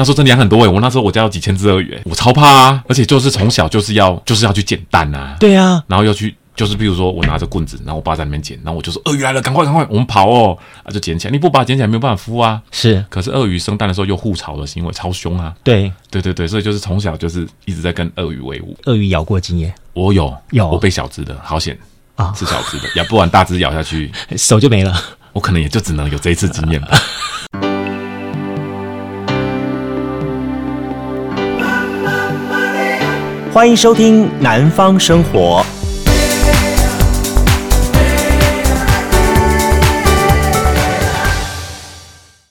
那时候真的养很多诶、欸，我那时候我家有几千只鳄鱼、欸，我超怕啊！而且就是从小就是要就是要去捡蛋啊，对啊，然后要去就是比如说我拿着棍子，然后我爸在那边捡，然后我就说鳄鱼来了，赶快赶快，我们跑哦，啊就捡起来，你不把它捡起来没有办法孵啊。是，可是鳄鱼生蛋的时候又护巢的行为超凶啊。对对对对，所以就是从小就是一直在跟鳄鱼为伍。鳄鱼咬过经验？我有有，我被小只的，好险啊，是小只的，咬不完大只咬下去 手就没了。我可能也就只能有这一次经验吧。欢迎收听《南方生活》。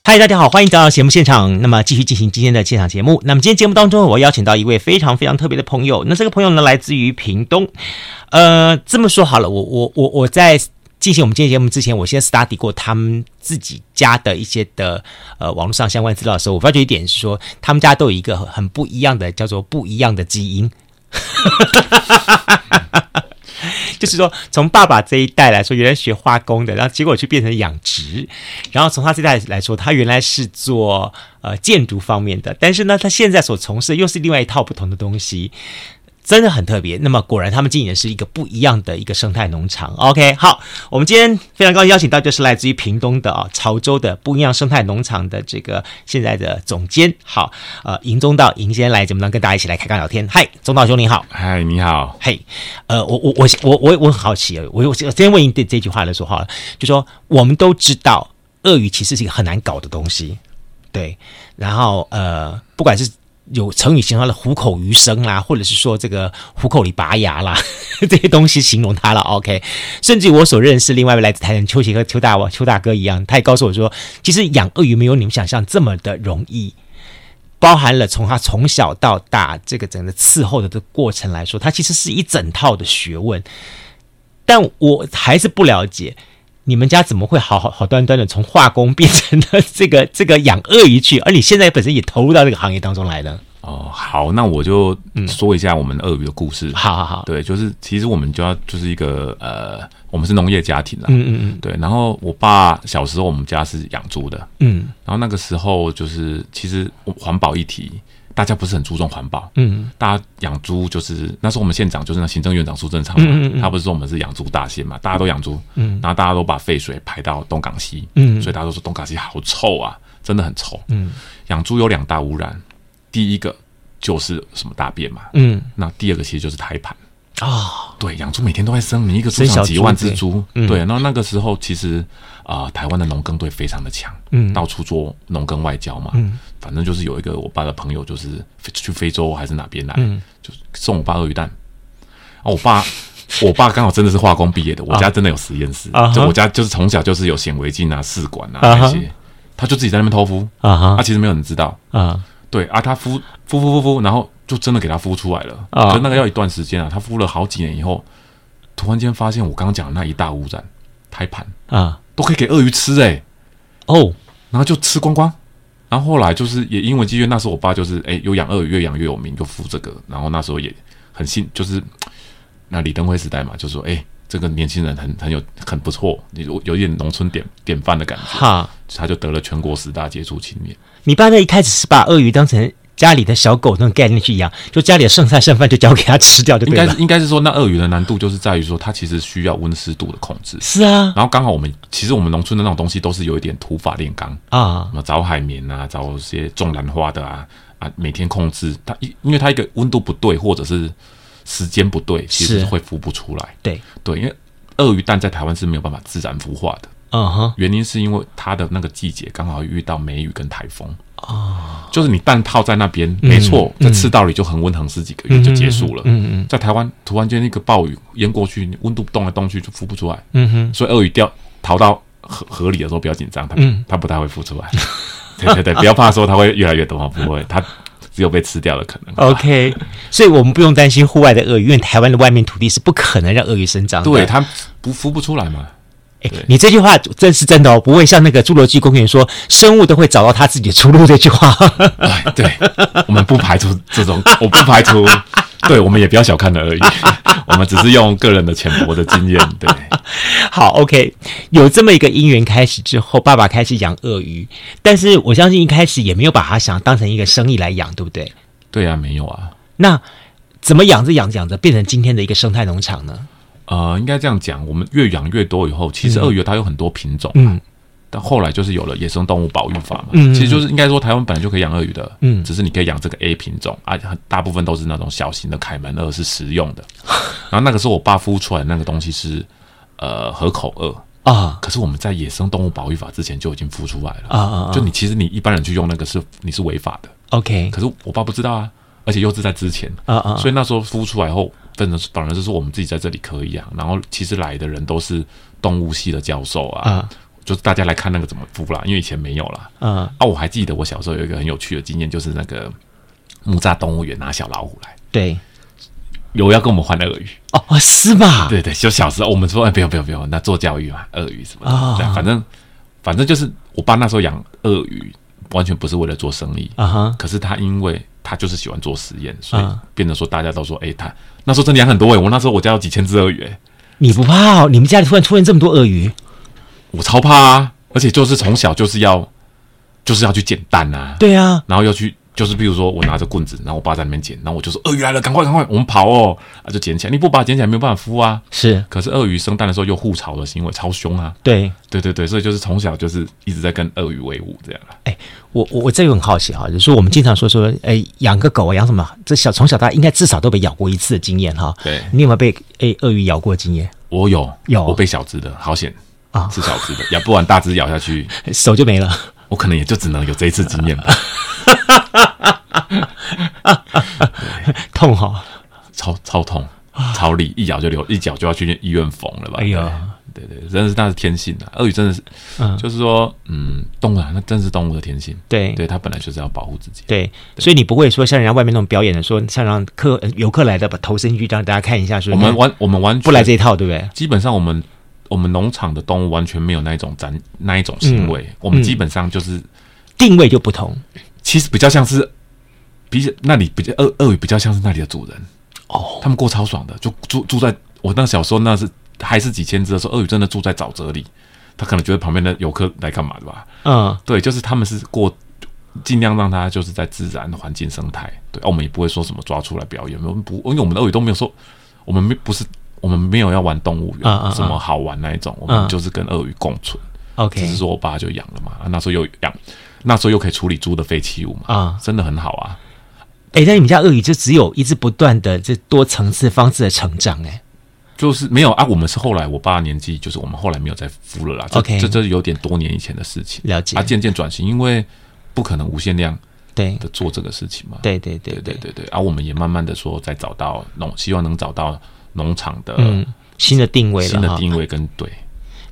嗨，大家好，欢迎来到节目现场。那么，继续进行今天的现场节目。那么，今天节目当中，我邀请到一位非常非常特别的朋友。那这个朋友呢，来自于屏东。呃，这么说好了，我我我我在进行我们今天节目之前，我先 study 过他们自己家的一些的呃网络上相关资料的时候，我发觉一点是说，他们家都有一个很不一样的，叫做不一样的基因。就是说，从爸爸这一代来说，原来学化工的，然后结果却变成养殖，然后从他这代来说，他原来是做呃建筑方面的，但是呢，他现在所从事的又是另外一套不同的东西。真的很特别。那么果然，他们经营的是一个不一样的一个生态农场。OK，好，我们今天非常高兴邀请到就是来自于屏东的啊潮州的不一样生态农场的这个现在的总监，好，呃，邢宗道邢先生来怎么能跟大家一起来开杠聊天。嗨，宗道兄你好。嗨，你好。嘿，呃，我我我我我我很好奇啊，我我今天问你这这句话来说话了，就说我们都知道鳄鱼其实是一个很难搞的东西，对，然后呃，不管是有成语形容它的虎口余生啦，或者是说这个虎口里拔牙啦，这些东西形容它了。OK，甚至我所认识另外一位来自台南邱协和邱大王邱大哥一样，他也告诉我说，其实养鳄鱼没有你们想象这么的容易，包含了从他从小到大这个整个伺候的这过程来说，它其实是一整套的学问。但我还是不了解。你们家怎么会好好好端端的从化工变成了这个这个养鳄鱼去？而你现在本身也投入到这个行业当中来了。哦，好，那我就说一下我们鳄鱼的故事。好好好，对，就是其实我们就要就是一个呃，我们是农业家庭啦。嗯嗯嗯，对。然后我爸小时候我们家是养猪的。嗯。然后那个时候就是其实环保议题。大家不是很注重环保，嗯，大家养猪就是那时候我们县长就是那行政院长苏贞昌嘛，嗯嗯嗯，他不是说我们是养猪大县嘛，大家都养猪，嗯，然后大家都把废水排到东港溪，嗯，所以大家都说东港溪好臭啊，真的很臭，嗯，养猪有两大污染，第一个就是什么大便嘛，嗯，那第二个其实就是胎盘。啊，哦，对，养猪每天都在生，你一个猪场几万只猪，对，对，然后那个时候其实啊，呃，台湾的农耕队非常的强，嗯，到处做农耕外交嘛，嗯。反正就是有一个我爸的朋友，就是去非洲还是哪边来，嗯，就送我爸鳄鱼蛋。啊，我爸，我爸刚好真的是化工毕业的，我家真的有实验室，啊，就我家就是从小就是有显微镜啊、试管啊那些，他就自己在那边偷孵啊，他其实没有人知道。啊，对啊，他孵孵孵孵孵，然后就真的给他孵出来了，啊，可那个要一段时间啊，他孵了好几年以后，突然间发现我刚刚讲的那一大污染胎盘啊，都可以给鳄鱼吃哎，哦，然后就吃光光。然后后来就是也因为机缘，那时候我爸就是哎有养鳄鱼，越养越有名，就孵这个。然后那时候也很信，就是那李登辉时代嘛，就说哎这个年轻人很很有很不错，有有一点农村典典范的感觉。哈，他就得了全国十大杰出青年。你爸那一开始是把鳄鱼当成家里的小狗那种概念去养，就家里的剩菜剩饭就交给他吃掉就对了。应该应该是说，那鳄鱼的难度就是在于说，它其实需要温湿度的控制。是啊，然后刚好我们其实我们农村的那种东西都是有一点土法炼钢啊，什么找海绵啊，找一些种兰花的啊啊，每天控制它，因因为它一个温度不对或者是时间不对，其实是会孵不出来。对对，因为鳄鱼蛋在台湾是没有办法自然孵化的。嗯哼，原因是因为它的那个季节刚好遇到梅雨跟台风。哦，就是你蛋套在那边，没错，在赤道里就恒温恒湿几个月就结束了。嗯嗯，在台湾突然间那个暴雨淹过去，温度动来动去就孵不出来。嗯哼，所以鳄鱼掉逃到河河里的时候不要紧张，它它不太会孵出来。对对对，不要怕说它会越来越多，不会，它只有被吃掉的可能。OK，所以我们不用担心户外的鳄鱼，因为台湾的外面土地是不可能让鳄鱼生长的。对，它不孵不出来嘛。哎，你这句话真是真的哦，不会像那个侏罗纪公园说生物都会找到他自己的出路这句话。哎，对，我们不排除这种，我不排除对，我们也不要小看了而已，我们只是用个人的浅薄的经验。对，好，OK，有这么一个因缘开始之后，爸爸开始养鳄鱼，但是我相信一开始也没有把它想当成一个生意来养，对不对？对啊，没有啊。那怎么养着养着养着变成今天的一个生态农场呢？呃，应该这样讲，我们越养越多以后，其实鳄鱼它有很多品种，嗯。嗯但后来就是有了野生动物保育法嘛，嗯，其实就是应该说台湾本来就可以养鳄鱼的，嗯，只是你可以养这个 A 品种啊，大部分都是那种小型的凯门鳄是食用的，然后那个时候我爸孵出来那个东西是呃河口鳄。啊，可是我们在野生动物保育法之前就已经孵出来了。啊啊，就你其实你一般人去用那个是你是违法的，OK，可是我爸不知道啊，而且又是在之前。啊啊，所以那时候孵出来后，反正反正就是我们自己在这里可以养，然后其实来的人都是动物系的教授啊。就是大家来看那个怎么孵啦，因为以前没有啦。嗯。啊，我还记得我小时候有一个很有趣的经验，就是那个木栅动物园拿小老虎来，对，有要跟我们换鳄鱼。哦，是吧？对对，就小时候我们说，哎，不用不用不用，那做教育嘛，鳄鱼什么的，哦、对，反正反正就是我爸那时候养鳄鱼，完全不是为了做生意。啊哈，可是他因为他就是喜欢做实验，所以变得说大家都说，哎，他那时候真的养很多哎，我那时候我家有几千只鳄鱼哎，你不怕哦？你们家里突然出现这么多鳄鱼？我超怕啊！而且就是从小就是要，就是要去捡蛋啊。对啊，然后要去，就是比如说我拿着棍子，然后我爸在那边捡，然后我就说鳄鱼来了，赶快赶快，我们跑哦！啊，就捡起来。你不把它捡起来，没有办法孵啊。是，可是鳄鱼生蛋的时候又互巢的行为超凶啊。对，对对对，所以就是从小就是一直在跟鳄鱼为伍这样。哎，我我我这个很好奇哈，就是说我们经常说说，哎，养个狗啊，养什么？这小从小到大应该至少都被咬过一次的经验哈。对，你有没有被哎鳄鱼咬过的经验？我有，有，我被小只的，好险。啊，是小只的，咬不完大只咬下去，手就没了。我可能也就只能有这一次经验吧。痛哈，超超痛，超力，一咬就流，一脚就要去医院缝了吧？哎呀，对对，真的是那是天性啊。鳄鱼真的是，嗯就是说，嗯，动物啊，那真是动物的天性。对，对，它本来就是要保护自己。对，所以你不会说像人家外面那种表演的，说像让客游客来的把头伸进去让大家看一下，说我们完我们完全不来这一套，对不对？基本上我们。我们农场的动物完全没有那一种展那一种行为，嗯、我们基本上就是定位就不同。其实比较像是，比那里比较鳄鳄鱼比较像是那里的主人哦，他们过超爽的，就住住在我那小时候那是还是几千只的时候，鳄鱼真的住在沼泽里，他可能觉得旁边的游客来干嘛的吧？嗯，对，就是他们是过尽量让他就是在自然的环境生态，对，我们也不会说什么抓出来表演，我们不，因为我们的鳄鱼都没有说，我们没不是。我们没有要玩动物园，啊、什么好玩那一种，啊、我们就是跟鳄鱼共存。OK，只是说我爸就养了嘛，那时候又养，那时候又可以处理猪的废弃物嘛，啊，真的很好啊。哎、欸，但你们家鳄鱼就只有一直不断的这多层次方式的成长、欸，哎，就是没有啊。我们是后来我爸年纪，就是我们后来没有再孵了啦。OK，这这有点多年以前的事情。了解。啊，渐渐转型，因为不可能无限量对的做这个事情嘛。对对对对对对。啊，我们也慢慢的说，再找到农，希望能找到。农场的嗯新的定位了，新的定位跟对。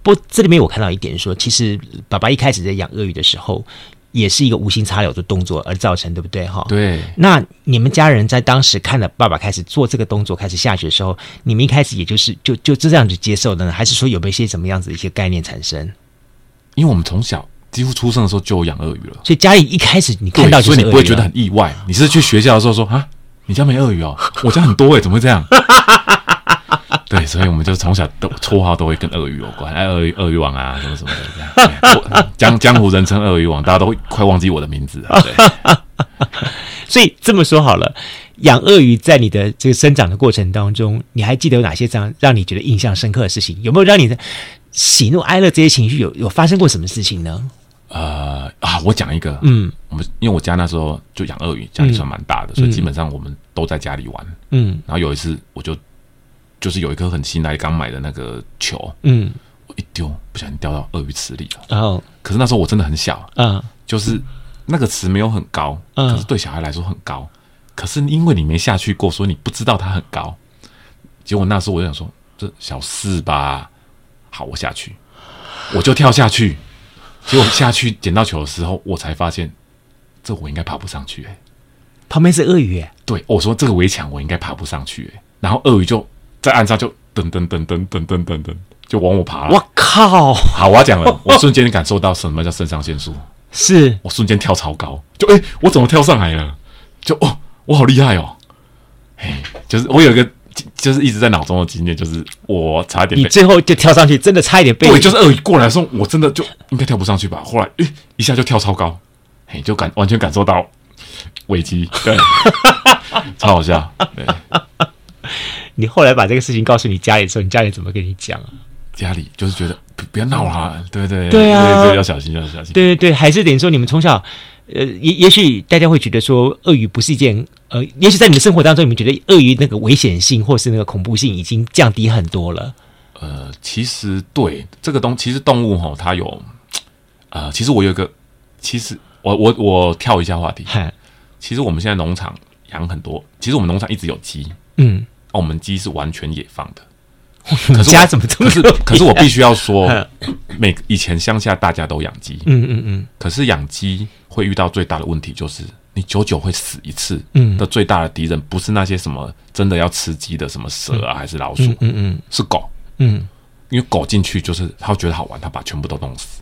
不过这里面我看到一点说，其实爸爸一开始在养鳄鱼的时候，也是一个无心插柳的动作而造成，对不对？哈，对。那你们家人在当时看了爸爸开始做这个动作，开始下雪的时候，你们一开始也就是就就就这样子接受的呢？还是说有没有一些什么样子的一些概念产生？因为我们从小几乎出生的时候就有养鳄鱼了，所以家里一开始你看到，所以你不会觉得很意外。你是去学校的时候说啊，你家没鳄鱼哦，我家很多哎，怎么会这样？对，所以我们就从小都绰号都会跟鳄鱼有关，哎，鳄鱼鳄鱼王啊，什么什么的这样。江江湖人称鳄鱼王，大家都会快忘记我的名字了。对，所以这么说好了，养鳄鱼在你的这个生长的过程当中，你还记得有哪些这样让你觉得印象深刻的事情？有没有让你的喜怒哀乐这些情绪有有发生过什么事情呢？呃啊，我讲一个，嗯，我们因为我家那时候就养鳄鱼，家里算蛮大的，嗯、所以基本上我们都在家里玩，嗯，然后有一次我就。就是有一颗很新来刚买的那个球，嗯，我一丢不小心掉到鳄鱼池里了。然后，可是那时候我真的很小，嗯，就是那个池没有很高，嗯，可是对小孩来说很高。可是因为你没下去过，所以你不知道它很高。结果那时候我就想说，这小事吧。好，我下去，我就跳下去。结果下去捡到球的时候，我才发现，这我应该爬不上去。哎，旁边是鳄鱼。哎，对，我说这个围墙我应该爬不上去。哎，然后鳄鱼就。在岸上就噔噔噔噔噔噔噔噔，就往我爬了。我靠！好，我要讲了。我瞬间感受到什么叫肾上腺素，是我瞬间跳超高，就哎、欸，我怎么跳上来了？就哦，我好厉害哦！哎，就是我有一个，就是一直在脑中的经验，就是我差一点，你最后就跳上去，真的差一点被。对，就是鳄鱼过来的时候，我真的就应该跳不上去吧？后来，诶，一下就跳超高，嘿，就感完全感受到危机，对，超好笑。对，你后来把这个事情告诉你家里的时候，你家里怎么跟你讲啊？家里就是觉得不要闹了，对对对啊，对，要小心，要小心。对对对，还是等于说你们从小。呃，也也许大家会觉得说，鳄鱼不是一件呃，也许在你们生活当中，你们觉得鳄鱼那个危险性或是那个恐怖性已经降低很多了。呃，其实对这个东，其实动物哈，它有呃，其实我有一个，其实我我我跳一下话题。嗨，其实我们现在农场养很多，其实我们农场一直有鸡，嗯，我们鸡是完全野放的。可是家怎么这么？可是可是我必须要说，每以前乡下大家都养鸡，嗯嗯嗯，可是养鸡。会遇到最大的问题就是你久久会死一次，嗯，的最大的敌人不是那些什么真的要吃鸡的什么蛇啊，还是老鼠，嗯嗯，是狗，嗯，因为狗进去就是他觉得好玩，他把全部都弄死。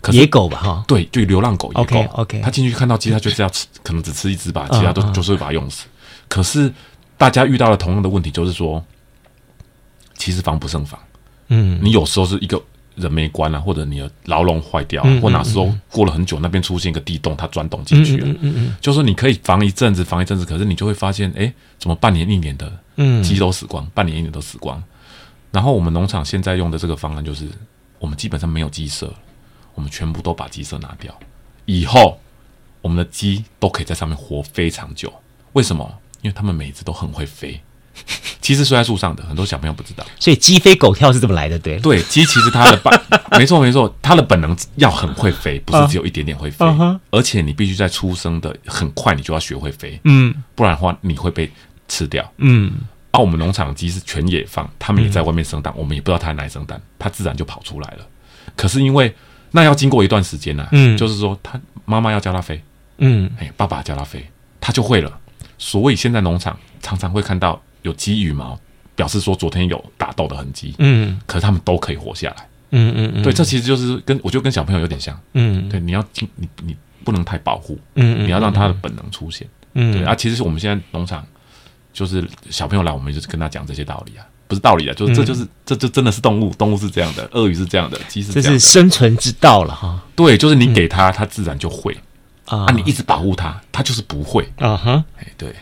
可是野狗吧，哈，对，就流浪狗，野狗，OK，他进去看到鸡，他就是要吃，可能只吃一只吧，其他都就是会把它用死。可是大家遇到了同样的问题，就是说，其实防不胜防，嗯，你有时候是一个。人没关啊，或者你的牢笼坏掉，嗯嗯嗯，或哪时候过了很久，那边出现一个地洞，它钻洞进去了。嗯嗯嗯嗯，就是说你可以防一阵子，防一阵子，可是你就会发现，哎，怎么半年一年的嗯鸡都死光，嗯、半年一年都死光。然后我们农场现在用的这个方案就是，我们基本上没有鸡舍，我们全部都把鸡舍拿掉，以后我们的鸡都可以在上面活非常久。为什么？因为他们每一只都很会飞。其实睡在树上的很多小朋友不知道，所以鸡飞狗跳是这么来的，对对，鸡其实它的本 没错没错，它的本能要很会飞，不是只有一点点会飞，啊、而且你必须在出生的很快，你就要学会飞，嗯，不然的话你会被吃掉，嗯。而、啊、我们农场的鸡是全野放，他们也在外面生蛋，嗯、我们也不知道它哪里生蛋，它自然就跑出来了。可是因为那要经过一段时间呢、啊，嗯，就是说它妈妈要教它飞，嗯，哎，爸爸教它飞，它就会了。所以现在农场常常会看到。有鸡羽毛，表示说昨天有打斗的痕迹。嗯，可是他们都可以活下来。嗯嗯嗯，对，这其实就是跟我觉得跟小朋友有点像。嗯，对，你要你你你不能太保护。嗯，你要让他的本能出现。嗯，对啊，其实我们现在农场就是小朋友来，我们就是跟他讲这些道理啊，不是道理啊，就是这就是这就真的是动物，动物是这样的，鳄鱼是这样的，鸡是这样的，这是生存之道了哈。对，就是你给他，他自然就会啊，你一直保护他，他就是不会。啊哈，哎，对。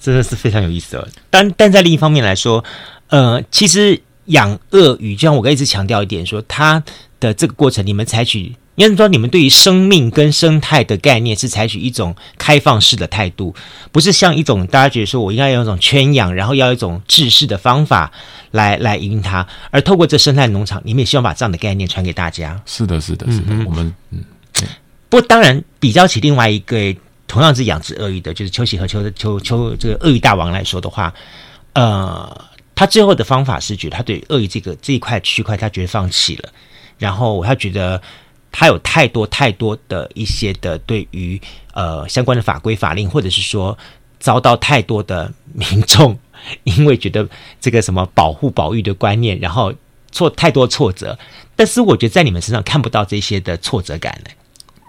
真的是非常有意思的，但但在另一方面来说，呃，其实养鳄鱼，就像我刚一直强调一点说，它的这个过程，你们采取，应该说你们对于生命跟生态的概念是采取一种开放式的态度，不是像一种大家觉得说我应该要有一种圈养，然后要一种制式的方法来来营运它，而透过这生态农场，你们也希望把这样的概念传给大家。是的，是的，是的，嗯、我们嗯，不过当然比较起另外一个。同样是养殖鳄鱼的，就是邱喜和邱邱邱这个鳄鱼大王来说的话，呃，他最后的方法是觉得他对鳄鱼这个这一块区块他觉得放弃了，然后他觉得他有太多太多的一些的对于呃相关的法规法令，或者是说遭到太多的民众因为觉得这个什么保护保育的观念，然后挫太多挫折，但是我觉得在你们身上看不到这些的挫折感呢。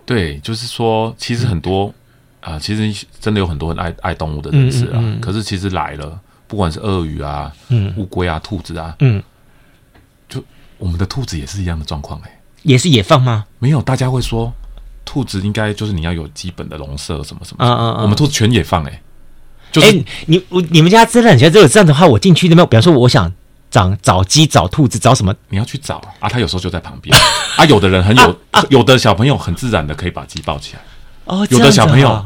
对，就是说其实很多。嗯啊，其实真的有很多很爱爱动物的人士啊。嗯嗯嗯，可是其实来了，不管是鳄鱼啊、嗯、乌龟啊、兔子啊，嗯，就我们的兔子也是一样的状况哎，也是野放吗？没有，大家会说兔子应该就是你要有基本的笼舍什么什么，嗯嗯嗯，我们兔子全野放哎，就是、欸、你我你们家真的很像，如果这样的话，我进去那边，比方说我想找找鸡、找兔子、找什么，你要去找啊，他有时候就在旁边啊，有的人很有，啊啊、有的小朋友很自然的可以把鸡抱起来。哦，有的小朋友，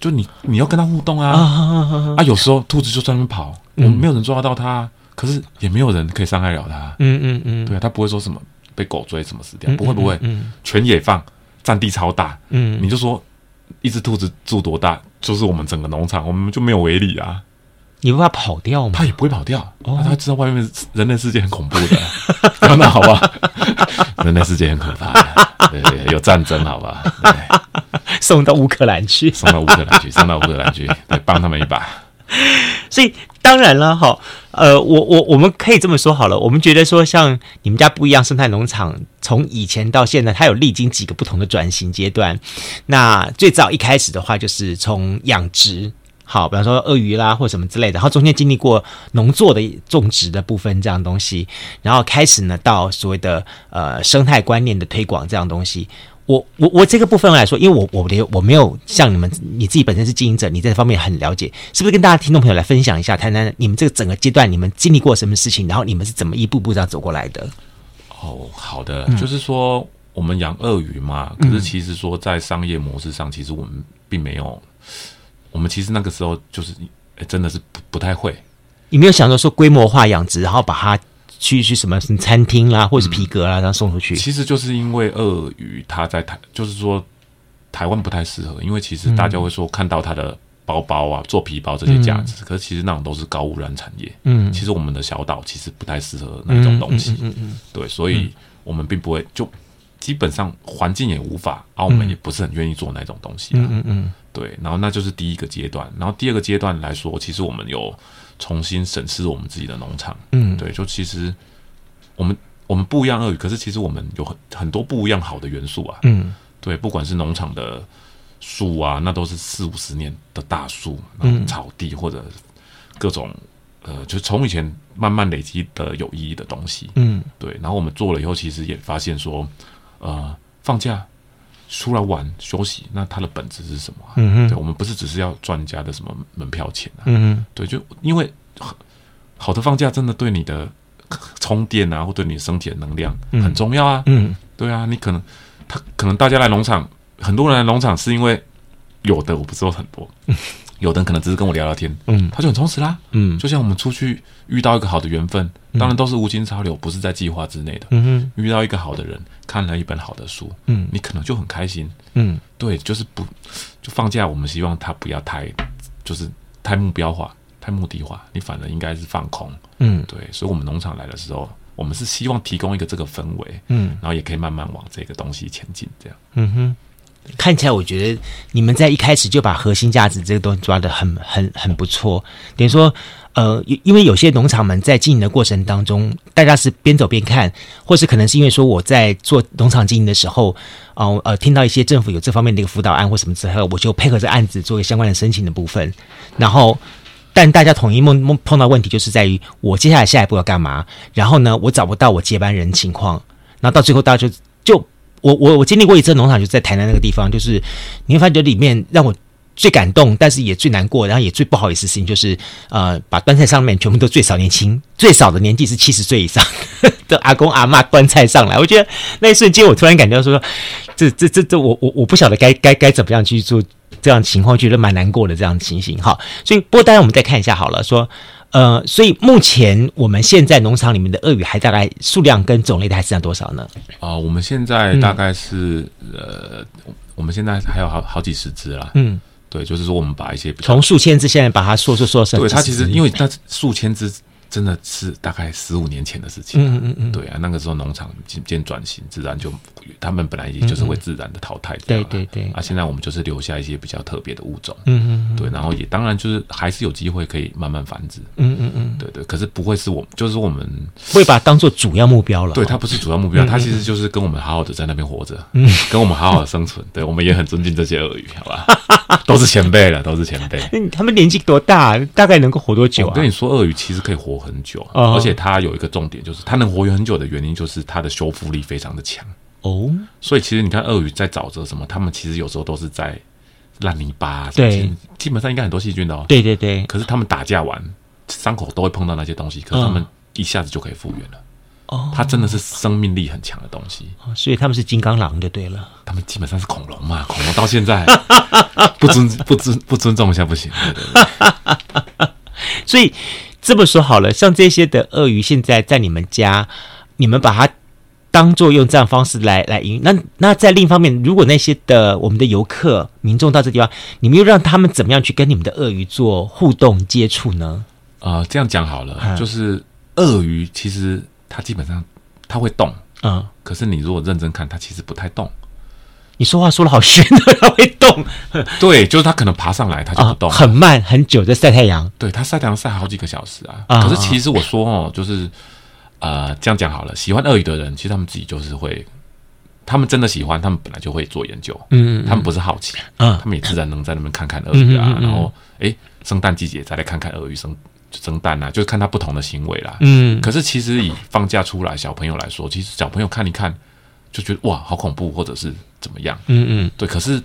就你你要跟他互动啊啊！啊，有时候兔子就专门跑，我们没有人抓得到它，可是也没有人可以伤害了它。嗯嗯嗯，对啊，它不会说什么被狗追什么死掉，不会不会，嗯全野放，占地超大。嗯，你就说一只兔子住多大，就是我们整个农场，我们就没有围里啊。你不怕跑掉吗？他也不会跑掉，哦、他知道外面人类世界很恐怖的，那好吧？人类世界很可怕，对对，有战争，好吧？送到乌克兰去，送到乌克兰去，送到乌克兰去，对帮他们一把。所以当然了，哈，呃，我我我们可以这么说好了，我们觉得说，像你们家不一样生态农场，从以前到现在，它有历经几个不同的转型阶段。那最早一开始的话，就是从养殖。好，比方说鳄鱼啦或什么之类的，然后中间经历过农作的种植的部分这样东西，然后开始呢到所谓的呃生态观念的推广这样东西。我我我这个部分来说，因为我我的我没有像你们你自己本身是经营者，你这方面很了解，是不是跟大家听众朋友来分享一下，谈谈你们这个整个阶段你们经历过什么事情，然后你们是怎么一步步这样走过来的？哦，好的，嗯、就是说我们养鳄鱼嘛，可是其实说在商业模式上，其实我们并没有，我们其实那个时候就是真的是不不太会，你没有想到说规模化养殖，然后把它。去去什么什么餐厅啦，或者是皮革啦，然后送出去。其实就是因为鳄鱼它在台，就是说台湾不太适合，因为其实大家会说看到它的包包啊，做皮包这些价值，可是其实那种都是高污染产业。嗯，其实我们的小岛其实不太适合那种东西。嗯嗯，对，所以我们并不会，就基本上环境也无法，啊，我们也不是很愿意做那种东西。嗯嗯嗯，对，然后那就是第一个阶段，然后第二个阶段来说，其实我们有。重新审视我们自己的农场，嗯，对，就其实我们我们不一样鳄鱼，可是其实我们有很很多不一样好的元素啊，嗯，对，不管是农场的树啊，那都是四五十年的大树，嗯，草地或者各种呃，就从以前慢慢累积的有意义的东西，嗯，对，然后我们做了以后，其实也发现说，呃，放假。出来玩休息，那它的本质是什么、啊？嗯哼，对，我们不是只是要赚家的什么门票钱啊？嗯哼，对，就因为好的放假真的对你的充电啊，或对你身体的能量很重要啊。嗯，对啊，你可能他可能大家来农场，很多人来农场是因为有的，我不知道很多。嗯有的人可能只是跟我聊聊天，嗯，他就很充实啦，嗯，就像我们出去遇到一个好的缘分，当然都是无心插柳，不是在计划之内的，嗯哼，遇到一个好的人，看了一本好的书，嗯，你可能就很开心，嗯，对，就是不就放假，我们希望他不要太就是太目标化、太目的化，你反而应该是放空，嗯，对，所以我们农场来的时候，我们是希望提供一个这个氛围，嗯，然后也可以慢慢往这个东西前进，这样，嗯哼。看起来，我觉得你们在一开始就把核心价值这个东西抓得很、很、很不错。等于说，呃，因为有些农场们在经营的过程当中，大家是边走边看，或是可能是因为说我在做农场经营的时候，哦、呃，听到一些政府有这方面的一个辅导案或什么之后，我就配合这案子做一个相关的申请的部分。然后，但大家统一梦梦碰到问题就是在于我接下来下一步要干嘛？然后呢，我找不到我接班人情况，然后到最后大家就就。我我我经历过一次农场，就在台南那个地方，就是你会发觉里面让我最感动，但是也最难过，然后也最不好意思的事情，就是呃，把端菜上面全部都最少年轻，最少的年纪是七十岁以上的 阿公阿嬷端菜上来，我觉得那一瞬间我突然感觉到说，这这这这我我我不晓得该该该怎么样去做这样情况，觉得蛮难过的这样情形哈。所以不过当然我们再看一下好了，说。呃，所以目前我们现在农场里面的鳄鱼还大概数量跟种类的还剩下多少呢？啊、呃，我们现在大概是、嗯、呃，我们现在还有好好几十只啦。嗯，对，就是说我们把一些从数千只现在把它缩缩缩成，对，它其实因为它数千只。真的是大概十五年前的事情，啊，嗯嗯嗯，对啊，那个时候农场渐渐转型，自然就他们本来也就是会自然的淘汰掉，对对对，啊，现在我们就是留下一些比较特别的物种，嗯嗯，对，然后也当然就是还是有机会可以慢慢繁殖，嗯嗯嗯，对对，可是不会是我们，就是我们会把它当做主要目标了，对，它不是主要目标，它其实就是跟我们好好的在那边活着，嗯，跟我们好好的生存，对，我们也很尊敬这些鳄鱼，好吧，都是前辈了，都是前辈，嗯，他们年纪多大？大概能够活多久啊？我跟你说，鳄鱼其实可以活很久，而且它有一个重点，就是它能活跃很久的原因，就是它的修复力非常的强哦。所以其实你看鳄鱼在沼泽什么，他们其实有时候都是在烂泥巴，对，基本上应该很多细菌的哦。对对对。可是他们打架完伤口都会碰到那些东西，可是他们一下子就可以复原了。哦，它真的是生命力很强的东西。所以他们是金刚狼就对了。他们基本上是恐龙嘛，恐龙到现在不尊不尊不尊重一下不行。对对对。所以。这么说好了，像这些的鳄鱼，现在在你们家，你们把它当做用这样方式来来营。那那在另一方面，如果那些的我们的游客民众到这地方，你们又让他们怎么样去跟你们的鳄鱼做互动接触呢？啊、呃，这样讲好了，嗯、就是鳄鱼其实它基本上它会动，嗯，可是你如果认真看，它其实不太动。你说话说的好玄的，它会动。对，就是它可能爬上来，它就不动，很慢，很久在晒太阳。对，它晒太阳晒好几个小时啊。可是其实我说哦，就是呃，这样讲好了，喜欢鳄鱼的人，其实他们自己就是会他们真的喜欢，他们本来就会做研究。嗯，他们不是好奇，嗯，他们也自然能在那边看看鳄鱼啊，然后哎，生蛋季节再来看看鳄鱼生生蛋啊，就是看它不同的行为啦。嗯，可是其实以放假出来小朋友来说，其实小朋友看一看就觉得哇，好恐怖，或者是怎么样？嗯嗯，对，可是。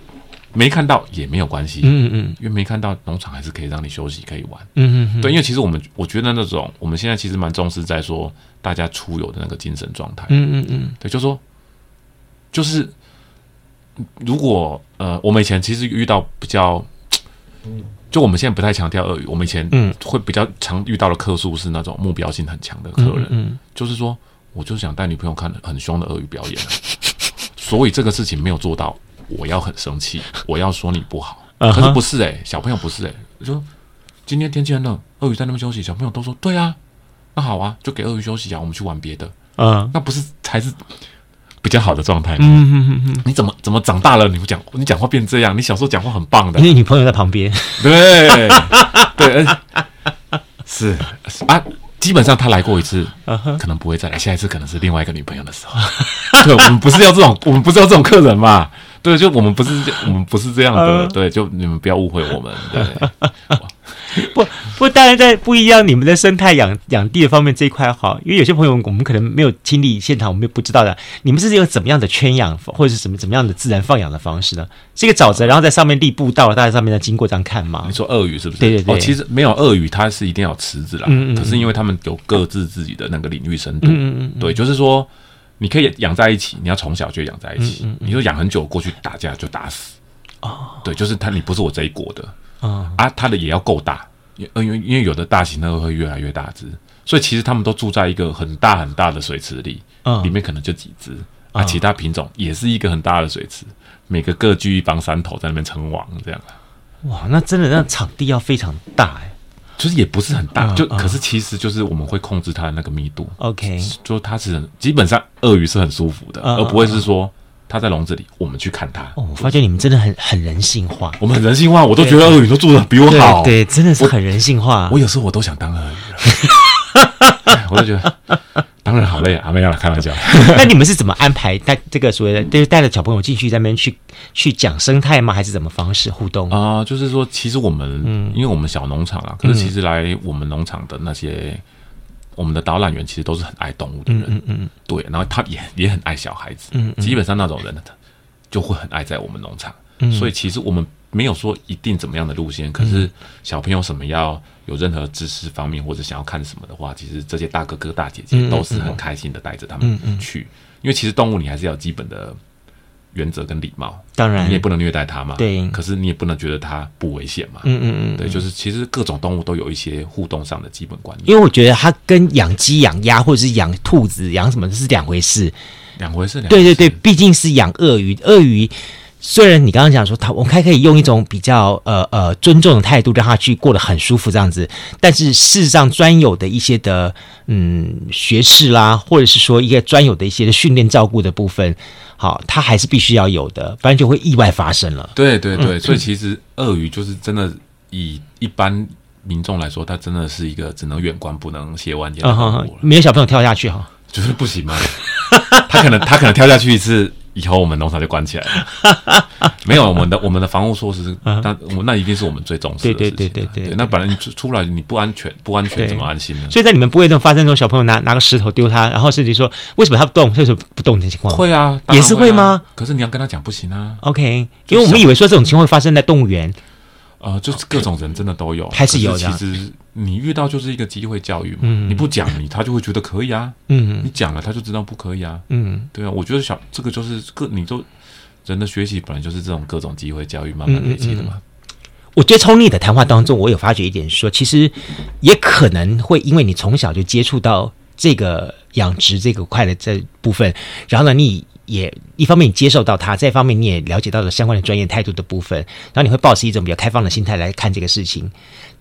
没看到也没有关系，嗯嗯，因为没看到农场还是可以让你休息，可以玩，嗯嗯，对，因为其实我们我觉得那种我们现在其实蛮重视在说大家出游的那个精神状态，嗯嗯嗯，对，就说就是如果呃，我们以前其实遇到比较，就我们现在不太强调鳄鱼，我们以前嗯。会比较常遇到的客数是那种目标性很强的客人，嗯，就是说我就想带女朋友看很凶的鳄鱼表演，所以这个事情没有做到。我要很生气，我要说你不好，可是不是哎、欸，小朋友不是哎、欸，我说今天天气很冷，鳄鱼在那边休息，小朋友都说对啊，那好啊，就给鳄鱼休息啊，我们去玩别的，嗯，那不是才是比较好的状态嗯，你怎么怎么长大了？你不讲，你讲话变这样？你小时候讲话很棒的，因为女朋友在旁边，对对，是啊。基本上他来过一次，可能不会再来。下一次可能是另外一个女朋友的时候。对，我们不是要这种，我们不是要这种客人嘛？对，就我们不是，我们不是这样的。对，就你们不要误会我们。对。不不，当然在不一样，你们的生态养养地的方面这一块好，因为有些朋友我们可能没有经历现场，我们也不知道的。你们是用怎么样的圈养，或者是什么怎么样的自然放养的方式呢？是一个沼泽，然后在上面立步道，大家上面在经过这样看吗？你说鳄鱼是不是？对对对。哦，其实没有鳄鱼，它是一定要池子啦。嗯嗯。可是因为他们有各自自己的那个领域深度。嗯嗯嗯。对，就是说你可以养在一起，你要从小就养在一起。嗯嗯。你说养很久过去打架就打死。哦。对，就是他，你不是我这一国的。啊。啊，他的也要够大。因为因为有的大型的会越来越大只，所以其实他们都住在一个很大很大的水池里，嗯，里面可能就几只，啊，其他品种也是一个很大的水池，每个各据一方山头在那边称王这样。哇，那真的那场地要非常大哎，就是也不是很大，就可是其实就是我们会控制它的那个密度，OK，就它是基本上鳄鱼是很舒服的，而不会是说。他在笼子里，我们去看他。哦，我发觉你们真的很很人性化。我们很人性化，我都觉得鳄鱼都住的比我好。对，对，真的是很人性化。我，我有时候我都想当鳄鱼我就觉得 当然好累啊，没有了，开玩笑。那你们是怎么安排带这个所谓的，就是带着小朋友进去在那边去 去讲生态吗？还是怎么方式互动啊、呃？就是说，其实我们，嗯，因为我们小农场啊，可是其实来我们农场的那些。我们的导览员其实都是很爱动物的人，嗯嗯，嗯对，然后他也也很爱小孩子，嗯，嗯基本上那种人呢，就会很爱在我们农场，嗯，所以其实我们没有说一定怎么样的路线，可是小朋友什么要有任何知识方面或者想要看什么的话，其实这些大哥哥大姐姐都是很开心的带着他们去，因为其实动物你还是要基本的。原则跟礼貌，当然你也不能虐待它嘛。对，可是你也不能觉得它不危险嘛。嗯嗯嗯，对，就是其实各种动物都有一些互动上的基本观念。因为我觉得它跟养鸡、养鸭或者是养兔子、养什么是两回事，两回事。对对对，毕竟是养鳄鱼，鳄鱼。虽然你刚刚讲说他，我们还可以用一种比较呃呃尊重的态度让他去过得很舒服这样子，但是事实上专有的一些的嗯学士啦，或者是说一个专有的一些的训练照顾的部分，好，他还是必须要有的，不然就会意外发生了。对对对，嗯、所以其实鳄鱼就是真的以一般民众来说，它真的是一个只能远观不能亵玩焉没有小朋友跳下去哈，就是不行嘛？他可能他可能跳下去一次。以后我们农场就关起来了，没有我们的我们的防护措施，那我那一定是我们最重视的事情。对对对对对，那本来你出来你不安全，不安全怎么安心呢？所以在你们不会发生这种小朋友拿拿个石头丢他，然后甚至说为什么他不动，为什么不动的情况？会啊，也是会吗？可是你要跟他讲不行啊。OK，因为我们以为说这种情况会发生在动物园。呃，就是各种人真的都有，还是有的。其实你遇到就是一个机会教育嘛，你不讲你他就会觉得可以啊，嗯，你讲了他就知道不可以啊，嗯，对啊，我觉得小这个就是各你都人的学习本来就是这种各种机会教育慢慢累积的嘛。我觉得从你的谈话当中，我有发觉一点，说其实也可能会因为你从小就接触到这个养殖这个块的这部分，然后呢，你。也一方面你接受到它，再一方面你也了解到了相关的专业态度的部分，然后你会保持一种比较开放的心态来看这个事情。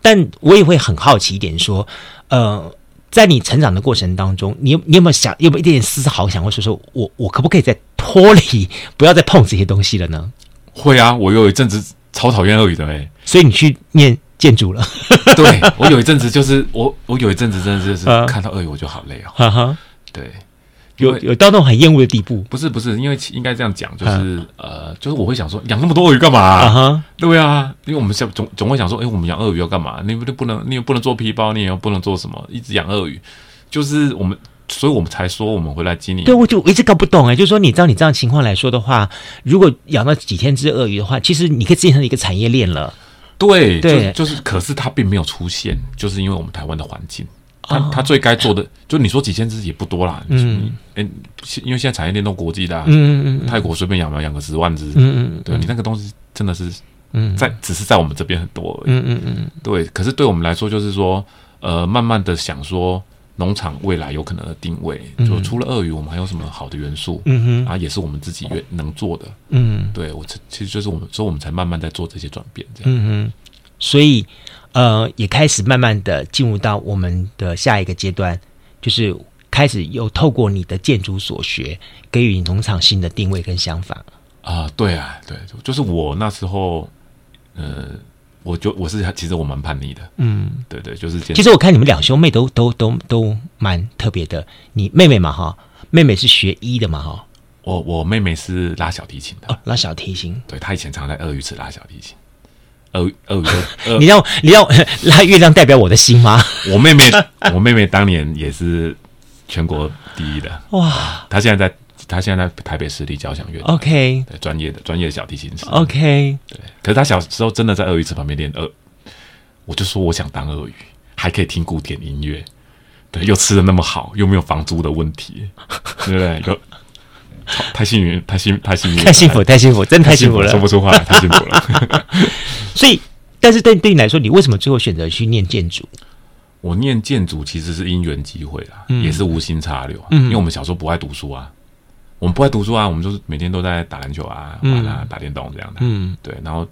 但我也会很好奇一点，说，呃，在你成长的过程当中，你有你有没有想，有没有一点点丝毫想过说，说我我可不可以再脱离，不要再碰这些东西了呢？会啊，我有一阵子超讨厌鳄鱼的哎，所以你去念建筑了。对，我有一阵子就是我我有一阵子真的就是看到鳄鱼我就好累哦。哈哈，对。有有到那种很厌恶的地步？不是不是，因为应该这样讲，就是、啊、呃，就是我会想说，养那么多鳄鱼干嘛、哈，对啊，因为我们想总总会想说，哎，我们养鳄鱼要干嘛？你不不能，你又不能做皮包，你也不能做什么，一直养鳄鱼，就是我们，所以我们才说我们回来经营。对，我就我一直搞不懂哎，就是说，你照你这样情况来说的话，如果养到几千只鳄鱼的话，其实你可以变成一个产业链了。对对，就，就是，可是它并没有出现，就是因为我们台湾的环境，它它最该做的，就你说几千只也不多啦。嗯，哎，因为现在产业链都国际的，嗯嗯嗯，泰国随便养嘛，养个十万只，嗯嗯，对你那个东西真的是，嗯，在只是在我们这边很多而已，嗯嗯嗯，对。可是对我们来说，就是说，呃，慢慢的想说。农场未来有可能的定位，就除了鳄鱼，我们还有什么好的元素？嗯哼，啊，也是我们自己愿能做的。嗯，对我其实就是我们，所以我们才慢慢在做这些转变。这样，嗯哼，所以呃，也开始慢慢的进入到我们的下一个阶段，就是开始又透过你的建筑所学，给予农场新的定位跟想法。啊，对啊，对，就是我那时候，呃。我就我是其实我蛮叛逆的，嗯，对对，就是这样。其实我看你们两兄妹都都都都蛮特别的。你妹妹嘛哈，妹妹是学医的嘛哈。我我妹妹是拉小提琴的，哦，拉小提琴。对，她以前常在鳄鱼池拉小提琴。鳄鳄鱼，鳄鱼 你要你要 拉月亮代表我的心吗？我妹妹，我妹妹当年也是全国第一的哇！她现在在。她现在在台北市立交响乐，OK，对，专业的专业的小提琴师，OK，对。可是她小时候真的在鳄鱼池旁边练鳄，我就说我想当鳄鱼，还可以听古典音乐，对，又吃的那么好，又没有房租的问题，对不对？有太幸运，太幸太幸运，太幸福，太幸福，真太幸福了，说不出话来，太幸福了。所以，但是对对你来说，你为什么最后选择去念建筑？我念建筑其实是因缘机会啦，嗯、也是无心插柳，嗯、因为我们小时候不爱读书啊。我们不爱读书啊，我们就是每天都在打篮球啊、玩啊、打电动这样的。嗯，对。然后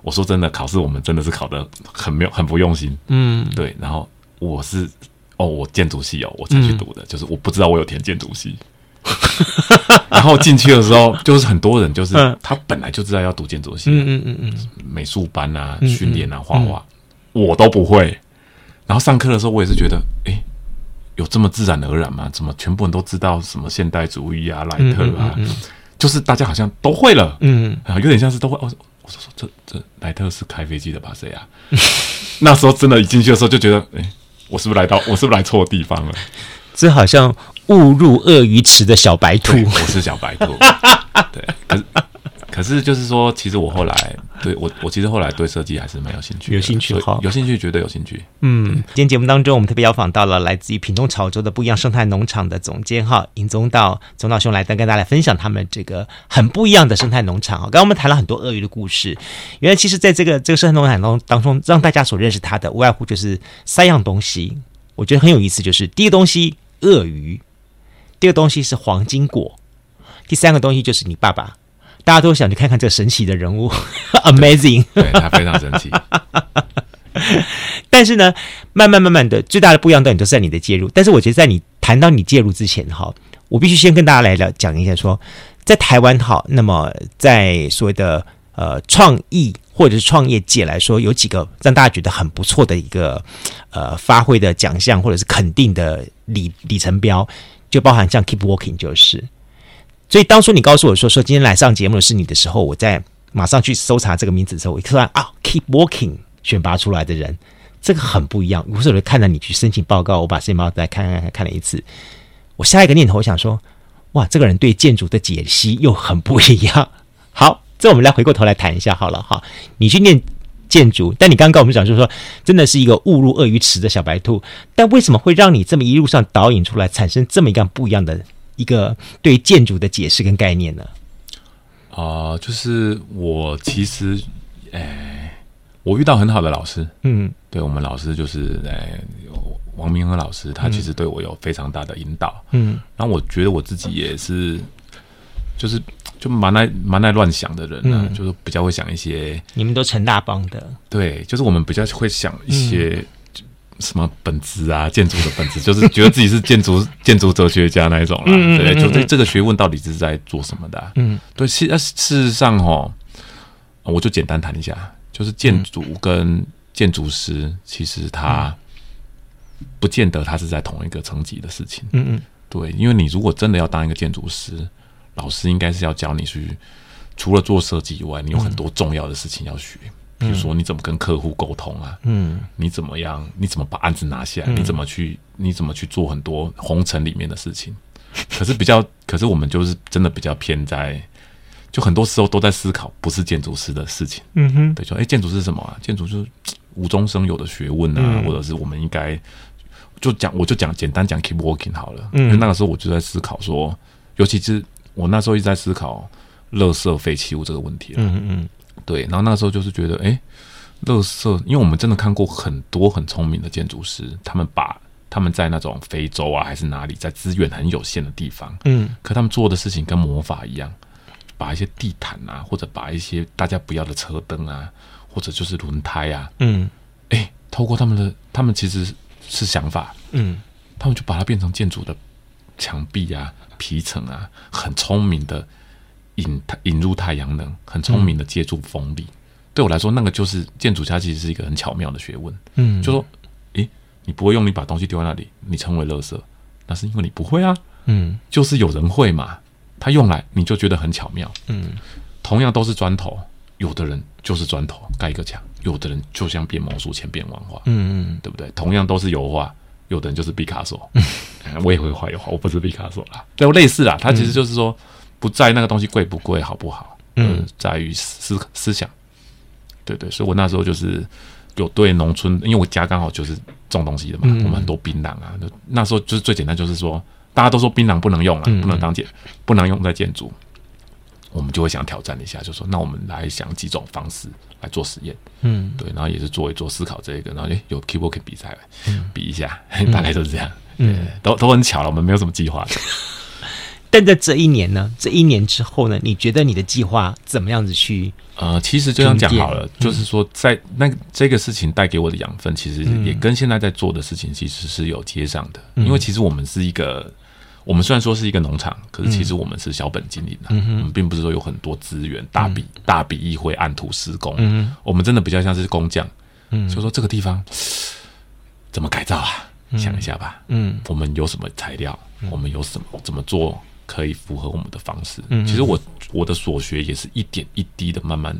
我说真的，考试我们真的是考的很没有、很不用心。嗯，对。然后我是哦，我建筑系哦，我才去读的，就是我不知道我有填建筑系。然后进去的时候，就是很多人就是他本来就知道要读建筑系，嗯嗯嗯，美术班啊、训练啊、画画，我都不会。然后上课的时候，我也是觉得，哎。有这么自然而然吗？怎么全部人都知道什么现代主义啊、莱特啊？就是大家好像都会了，嗯啊，有点像是都会。哦，我说说这这莱特是开飞机的吧？谁啊？那时候真的一进去的时候就觉得，哎、欸，我是不是来到？我是不是来错地方了？这好像误入鳄鱼池的小白兔。我是小白兔。对，可是可是就是说，其实我后来。对我，我其实后来对设计还是蛮有兴趣，有兴趣哈，有兴趣，绝对有兴趣。嗯，今天节目当中，我们特别邀访到了来自于屏东潮州的不一样生态农场的总监哈，尹宗道宗道兄来跟大家来分享他们这个很不一样的生态农场哈。刚刚我们谈了很多鳄鱼的故事，原来其实在这个这个生态农场当当中，让大家所认识它的无外乎就是三样东西，我觉得很有意思，就是第一个东西鳄鱼，第二个东西是黄金果，第三个东西就是你爸爸。大家都想去看看这个神奇的人物，Amazing，对，对他非常神奇。但是呢，慢慢慢慢的，最大的不一样的都是在你的介入。但是我觉得，在你谈到你介入之前，哈，我必须先跟大家来聊讲一下说，说在台湾，哈，那么在所谓的呃创意或者是创业界来说，有几个让大家觉得很不错的一个呃发挥的奖项或者是肯定的里里程标，就包含像 Keep Walking 就是。所以当初你告诉我说说今天来上节目的是你的时候，我在马上去搜查这个名字的时候，我突然啊，Keep Walking 选拔出来的人，这个很不一样。我是看到你去申请报告，我把申请报告再看看看看了一次，我下一个念头我想说，哇，这个人对建筑的解析又很不一样。好，这我们来回过头来谈一下好了哈。你去念建筑，但你刚刚跟我们讲就是说，真的是一个误入鳄鱼池的小白兔，但为什么会让你这么一路上导引出来，产生这么一个不一样的？一个对建筑的解释跟概念呢？啊、呃，就是我其实，哎，我遇到很好的老师，嗯，对我们老师就是，哎，王明和老师，他其实对我有非常大的引导，嗯，然后我觉得我自己也是，就是就蛮爱蛮爱乱想的人呢、啊，嗯、就是比较会想一些，你们都成大帮的，对，就是我们比较会想一些。嗯什么本质啊？建筑的本质就是觉得自己是建筑 建筑哲学家那一种啦，嗯、对，就这这个学问到底是在做什么的、啊？嗯，对，事实事实上哦，我就简单谈一下，就是建筑跟建筑师，其实他不见得他是在同一个层级的事情。嗯嗯，对，因为你如果真的要当一个建筑师，老师应该是要教你去，除了做设计以外，你有很多重要的事情要学。嗯比如说，你怎么跟客户沟通啊？嗯，你怎么样？你怎么把案子拿下你怎么去？你怎么去做很多红尘里面的事情？可是比较，可是我们就是真的比较偏在，就很多时候都在思考不是建筑师的事情。嗯哼，对，说哎，建筑是什么啊？建筑就是无中生有的学问啊，嗯、或者是我们应该就讲，我就讲简单讲 keep working 好了。嗯，因为那个时候我就在思考说，尤其是我那时候一直在思考垃圾废弃物这个问题。嗯嗯。嗯对，然后那个时候就是觉得，哎，垃圾，因为我们真的看过很多很聪明的建筑师，他们把他们在那种非洲啊，还是哪里，在资源很有限的地方，嗯，可他们做的事情跟魔法一样，把一些地毯啊，或者把一些大家不要的车灯啊，或者就是轮胎啊，嗯，哎，透过他们的，他们其实是想法，嗯，他们就把它变成建筑的墙壁啊、皮层啊，很聪明的。引引入太阳能，很聪明的借助风力。嗯、对我来说，那个就是建筑家，其实是一个很巧妙的学问。嗯，就说，诶，你不会用力把东西丢在那里，你成为垃圾，那是因为你不会啊。嗯，就是有人会嘛，他用来你就觉得很巧妙。嗯，同样都是砖头，有的人就是砖头盖一个墙，有的人就像变魔术千变万化。嗯嗯，对不对？同样都是油画，有的人就是毕卡索。嗯，我也会画油画，我不是毕卡索啦。对，类似啦，他其实就是说。嗯不在那个东西贵不贵好不好，嗯，在于思思想，对对，所以我那时候就是有对农村，因为我家刚好就是种东西的嘛，嗯、我们很多槟榔啊，那时候就是最简单，就是说大家都说槟榔不能用了，嗯、不能当建，不能用在建筑，我们就会想挑战一下，就说那我们来想几种方式来做实验，嗯，对，然后也是做一做思考这个，然后诶有 keepwalking 比赛，嗯、比一下，大概就是这样，嗯，都都很巧了，我们没有什么计划的。但在这一年呢，这一年之后呢，你觉得你的计划怎么样子去？呃，其实这样讲好了，嗯、就是说，在那这个事情带给我的养分，其实也跟现在在做的事情其实是有接上的。嗯、因为其实我们是一个，我们虽然说是一个农场，可是其实我们是小本经营的，嗯、我们并不是说有很多资源，大笔、嗯、大笔一挥按图施工。嗯、我们真的比较像是工匠。嗯，所以说这个地方怎么改造啊？嗯、想一下吧。嗯，我们有什么材料？我们有什么？怎么做？可以符合我们的方式。嗯，其实我我的所学也是一点一滴的慢慢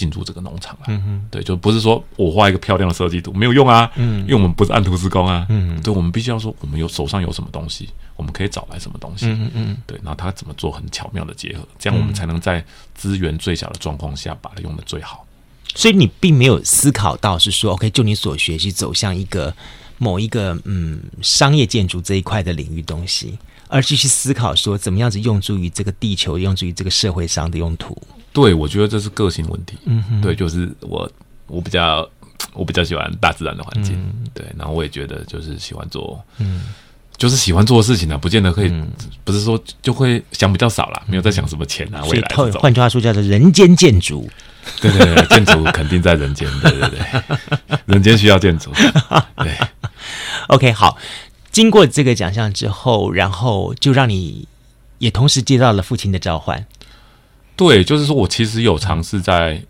进驻这个农场了。嗯哼，对，就不是说我画一个漂亮的设计图没有用啊。嗯，因为我们不是按图施工啊。嗯，对，我们必须要说我们有手上有什么东西，我们可以找来什么东西。嗯嗯，对，然后他怎么做很巧妙的结合，这样我们才能在资源最小的状况下把它用的最好。所以你并没有思考到是说，OK，就你所学习走向一个某一个嗯商业建筑这一块的领域东西。而继续思考说，怎么样子用助于这个地球，用助于这个社会上的用途？对，我觉得这是个性问题。嗯哼，对，就是我，我比较，我比较喜欢大自然的环境。嗯、对，然后我也觉得就是喜欢做，嗯，就是喜欢做的事情呢、啊，不见得可以，嗯、不是说就会想比较少了，没有在想什么钱啊，嗯、未来。换句话说，叫做人间建筑。对对对，建筑肯定在人间。对对对，人间需要建筑。对，OK，好。经过这个奖项之后，然后就让你也同时接到了父亲的召唤。对，就是说我其实有尝试在，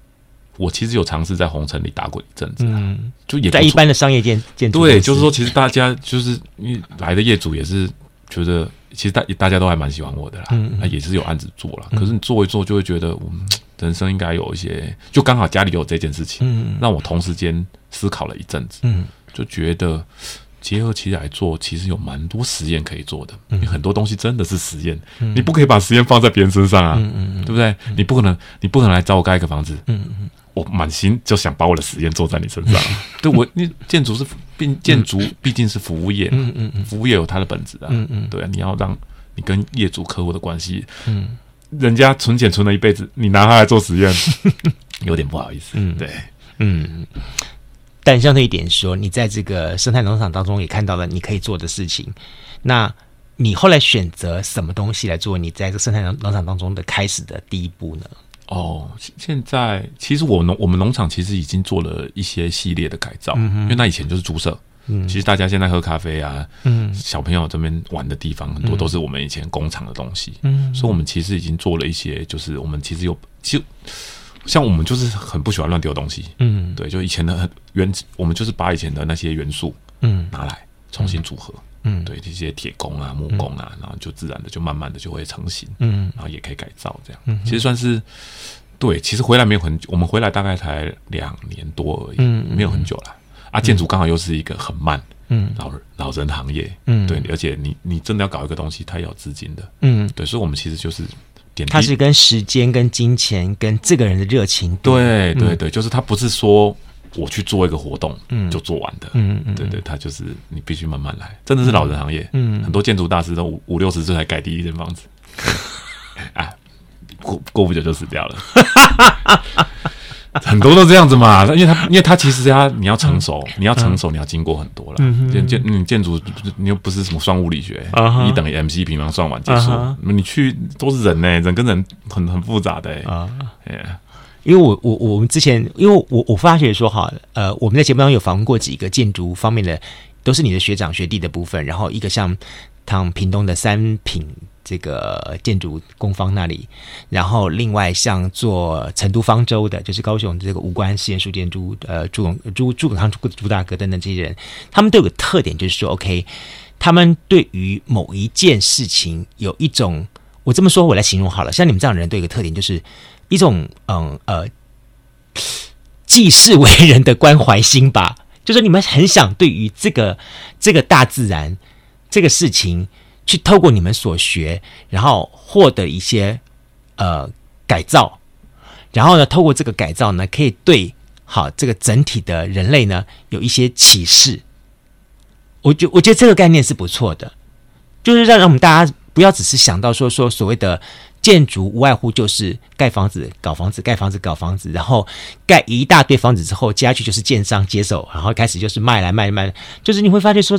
我其实有尝试在红尘里打过一阵子，嗯，就也在一般的商业建建筑。对，就是说，其实大家就是因为来的业主也是觉得，其实大大家都还蛮喜欢我的啦，嗯，也是有案子做了。可是你做一做，就会觉得我们人生应该有一些，就刚好家里有这件事情，嗯，让我同时间思考了一阵子，嗯，就觉得。结合起来做，其实有蛮多实验可以做的。嗯、很多东西真的是实验，嗯、你不可以把实验放在别人身上啊，对不对？嗯、你不可能，你不可能来找我盖一个房子，嗯嗯、我满心就想把我的实验做在你身上。嗯、对我，你建筑是并建筑毕竟是服务业，嗯嗯嗯、服务业有它的本质啊，嗯嗯、对啊，你要让你跟业主客户的关系，嗯、人家存钱存了一辈子，你拿它来做实验，有点不好意思，嗯、对，嗯。但相对一点说，你在这个生态农场当中也看到了你可以做的事情。那你后来选择什么东西来做你在这个生态农农场当中的开始的第一步呢？哦，现在其实我农我们农场其实已经做了一些系列的改造，嗯、因为那以前就是猪舍。嗯，其实大家现在喝咖啡啊，嗯，小朋友这边玩的地方很多都是我们以前工厂的东西，嗯，所以我们其实已经做了一些，就是我们其实有就。像我们就是很不喜欢乱丢东西，嗯，对，就以前的原，我们就是把以前的那些元素，嗯，拿来重新组合，嗯，对这些铁工啊、木工啊，然后就自然的就慢慢的就会成型，嗯，然后也可以改造这样，嗯，其实算是对，其实回来没有很久，我们回来大概才两年多而已，嗯，没有很久了。啊，建筑刚好又是一个很慢，嗯，老老人行业，嗯，对，而且你你真的要搞一个东西，它也有资金的，嗯，对，所以我们其实就是点，它是跟时间、跟金钱、跟这个人的热情，对对对，就是他不是说。我去做一个活动，嗯，就做完的，嗯嗯，对对，他就是你必须慢慢来，真的是老人行业，嗯，很多建筑大师都五五六十岁才盖第一间房子，啊，过过不久就死掉了，很多都这样子嘛，因为他因为他其实他你要成熟，你要成熟，你要经过很多了，建建你建筑你又不是什么双物理学，一等于 MC 平方算完结束，你去都是人呢，人跟人很很复杂的，啊，哎。因为我我我们之前，因为我我发觉说哈，呃，我们在节目当中有访问过几个建筑方面的，都是你的学长学弟的部分。然后一个像唐屏东的三品这个建筑工方那里，然后另外像做成都方舟的，就是高雄这个无关实验室建筑，呃，朱永朱朱永康朱朱大哥等等这些人，他们都有个特点，就是说，OK，他们对于某一件事情有一种，我这么说，我来形容好了，像你们这样的人都有个特点，就是。一种嗯呃济世为人的关怀心吧，就是你们很想对于这个这个大自然这个事情，去透过你们所学，然后获得一些呃改造，然后呢，透过这个改造呢，可以对好这个整体的人类呢有一些启示。我觉我觉得这个概念是不错的，就是让让我们大家不要只是想到说说所谓的。建筑无外乎就是盖房子、搞房子、盖房子、搞房子，然后盖一大堆房子之后，接下去就是建商接手，然后开始就是卖来卖卖，就是你会发现说，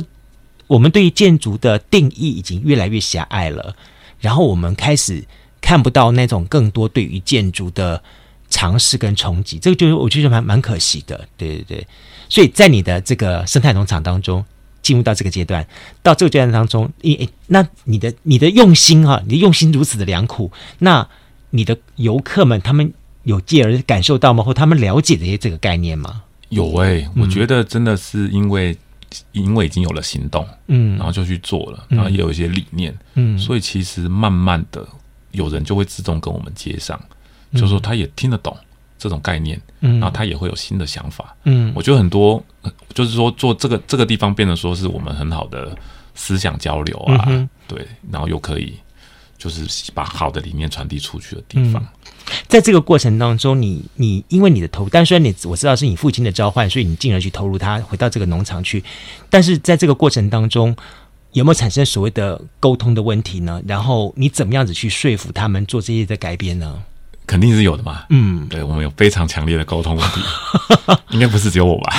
我们对于建筑的定义已经越来越狭隘了，然后我们开始看不到那种更多对于建筑的尝试跟冲击，这个就是我觉得蛮蛮可惜的，对对对，所以在你的这个生态农场当中。进入到这个阶段，到这个阶段当中，诶，那你的你的用心哈、你的用心如此的良苦，那你的游客们他们有继而感受到吗？或他们了解这些这个概念吗？有诶、我觉得真的是因为、因为已经有了行动，嗯，然后就去做了，然后也有一些理念，嗯，所以其实慢慢的有人就会自动跟我们接上，嗯、就是说他也听得懂。这种概念，嗯，然后他也会有新的想法，嗯，我觉得很多，就是说做这个这个地方变得说是我们很好的思想交流啊，嗯、对，然后又可以就是把好的理念传递出去的地方。嗯、在这个过程当中，你你因为你的投，但虽然你我知道是你父亲的召唤，所以你进而去投入他回到这个农场去，但是在这个过程当中，有没有产生所谓的沟通的问题呢？然后你怎么样子去说服他们做这些的改变呢？肯定是有的嘛，嗯，对，我们有非常强烈的沟通问题，应该不是只有我吧？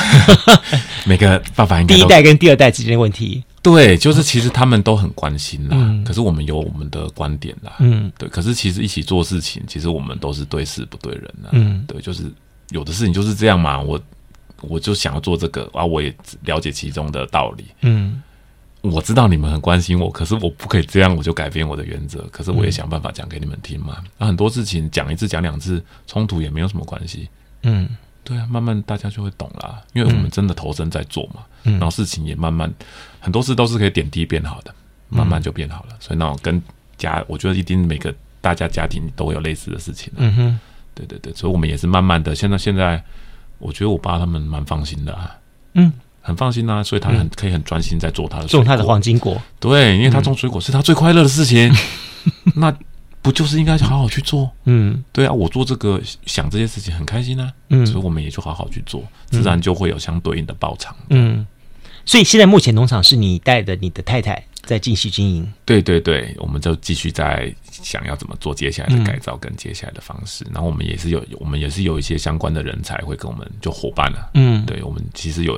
每个爸爸应该第一代跟第二代之间的问题，对，就是其实他们都很关心啦，嗯、可是我们有我们的观点啦，嗯，对，可是其实一起做事情，其实我们都是对事不对人啦，嗯，对，就是有的事情就是这样嘛，我我就想要做这个啊，我也了解其中的道理，嗯。我知道你们很关心我，可是我不可以这样，我就改变我的原则。可是我也想办法讲给你们听嘛。那、嗯、很多事情讲一次、讲两次，冲突也没有什么关系。嗯，对啊，慢慢大家就会懂啦，因为我们真的投身在做嘛。嗯，然后事情也慢慢，很多事都是可以点滴变好的，慢慢就变好了。嗯、所以那种跟家，我觉得一定每个大家家庭都会有类似的事情。嗯哼，对对对，所以我们也是慢慢的。现在现在，我觉得我爸他们蛮放心的、啊。嗯。很放心呐、啊，所以他很可以很专心在做他的种他的黄金果。对，因为他种水果是他最快乐的事情，嗯、那不就是应该好好去做？嗯，对啊，我做这个想这些事情很开心啊，嗯，所以我们也就好好去做，自然就会有相对应的报偿。嗯，所以现在目前农场是你带着你的太太在继续经营？对对对，我们就继续在想要怎么做接下来的改造跟接下来的方式，嗯、然后我们也是有我们也是有一些相关的人才会跟我们就伙伴了、啊。嗯，对我们其实有。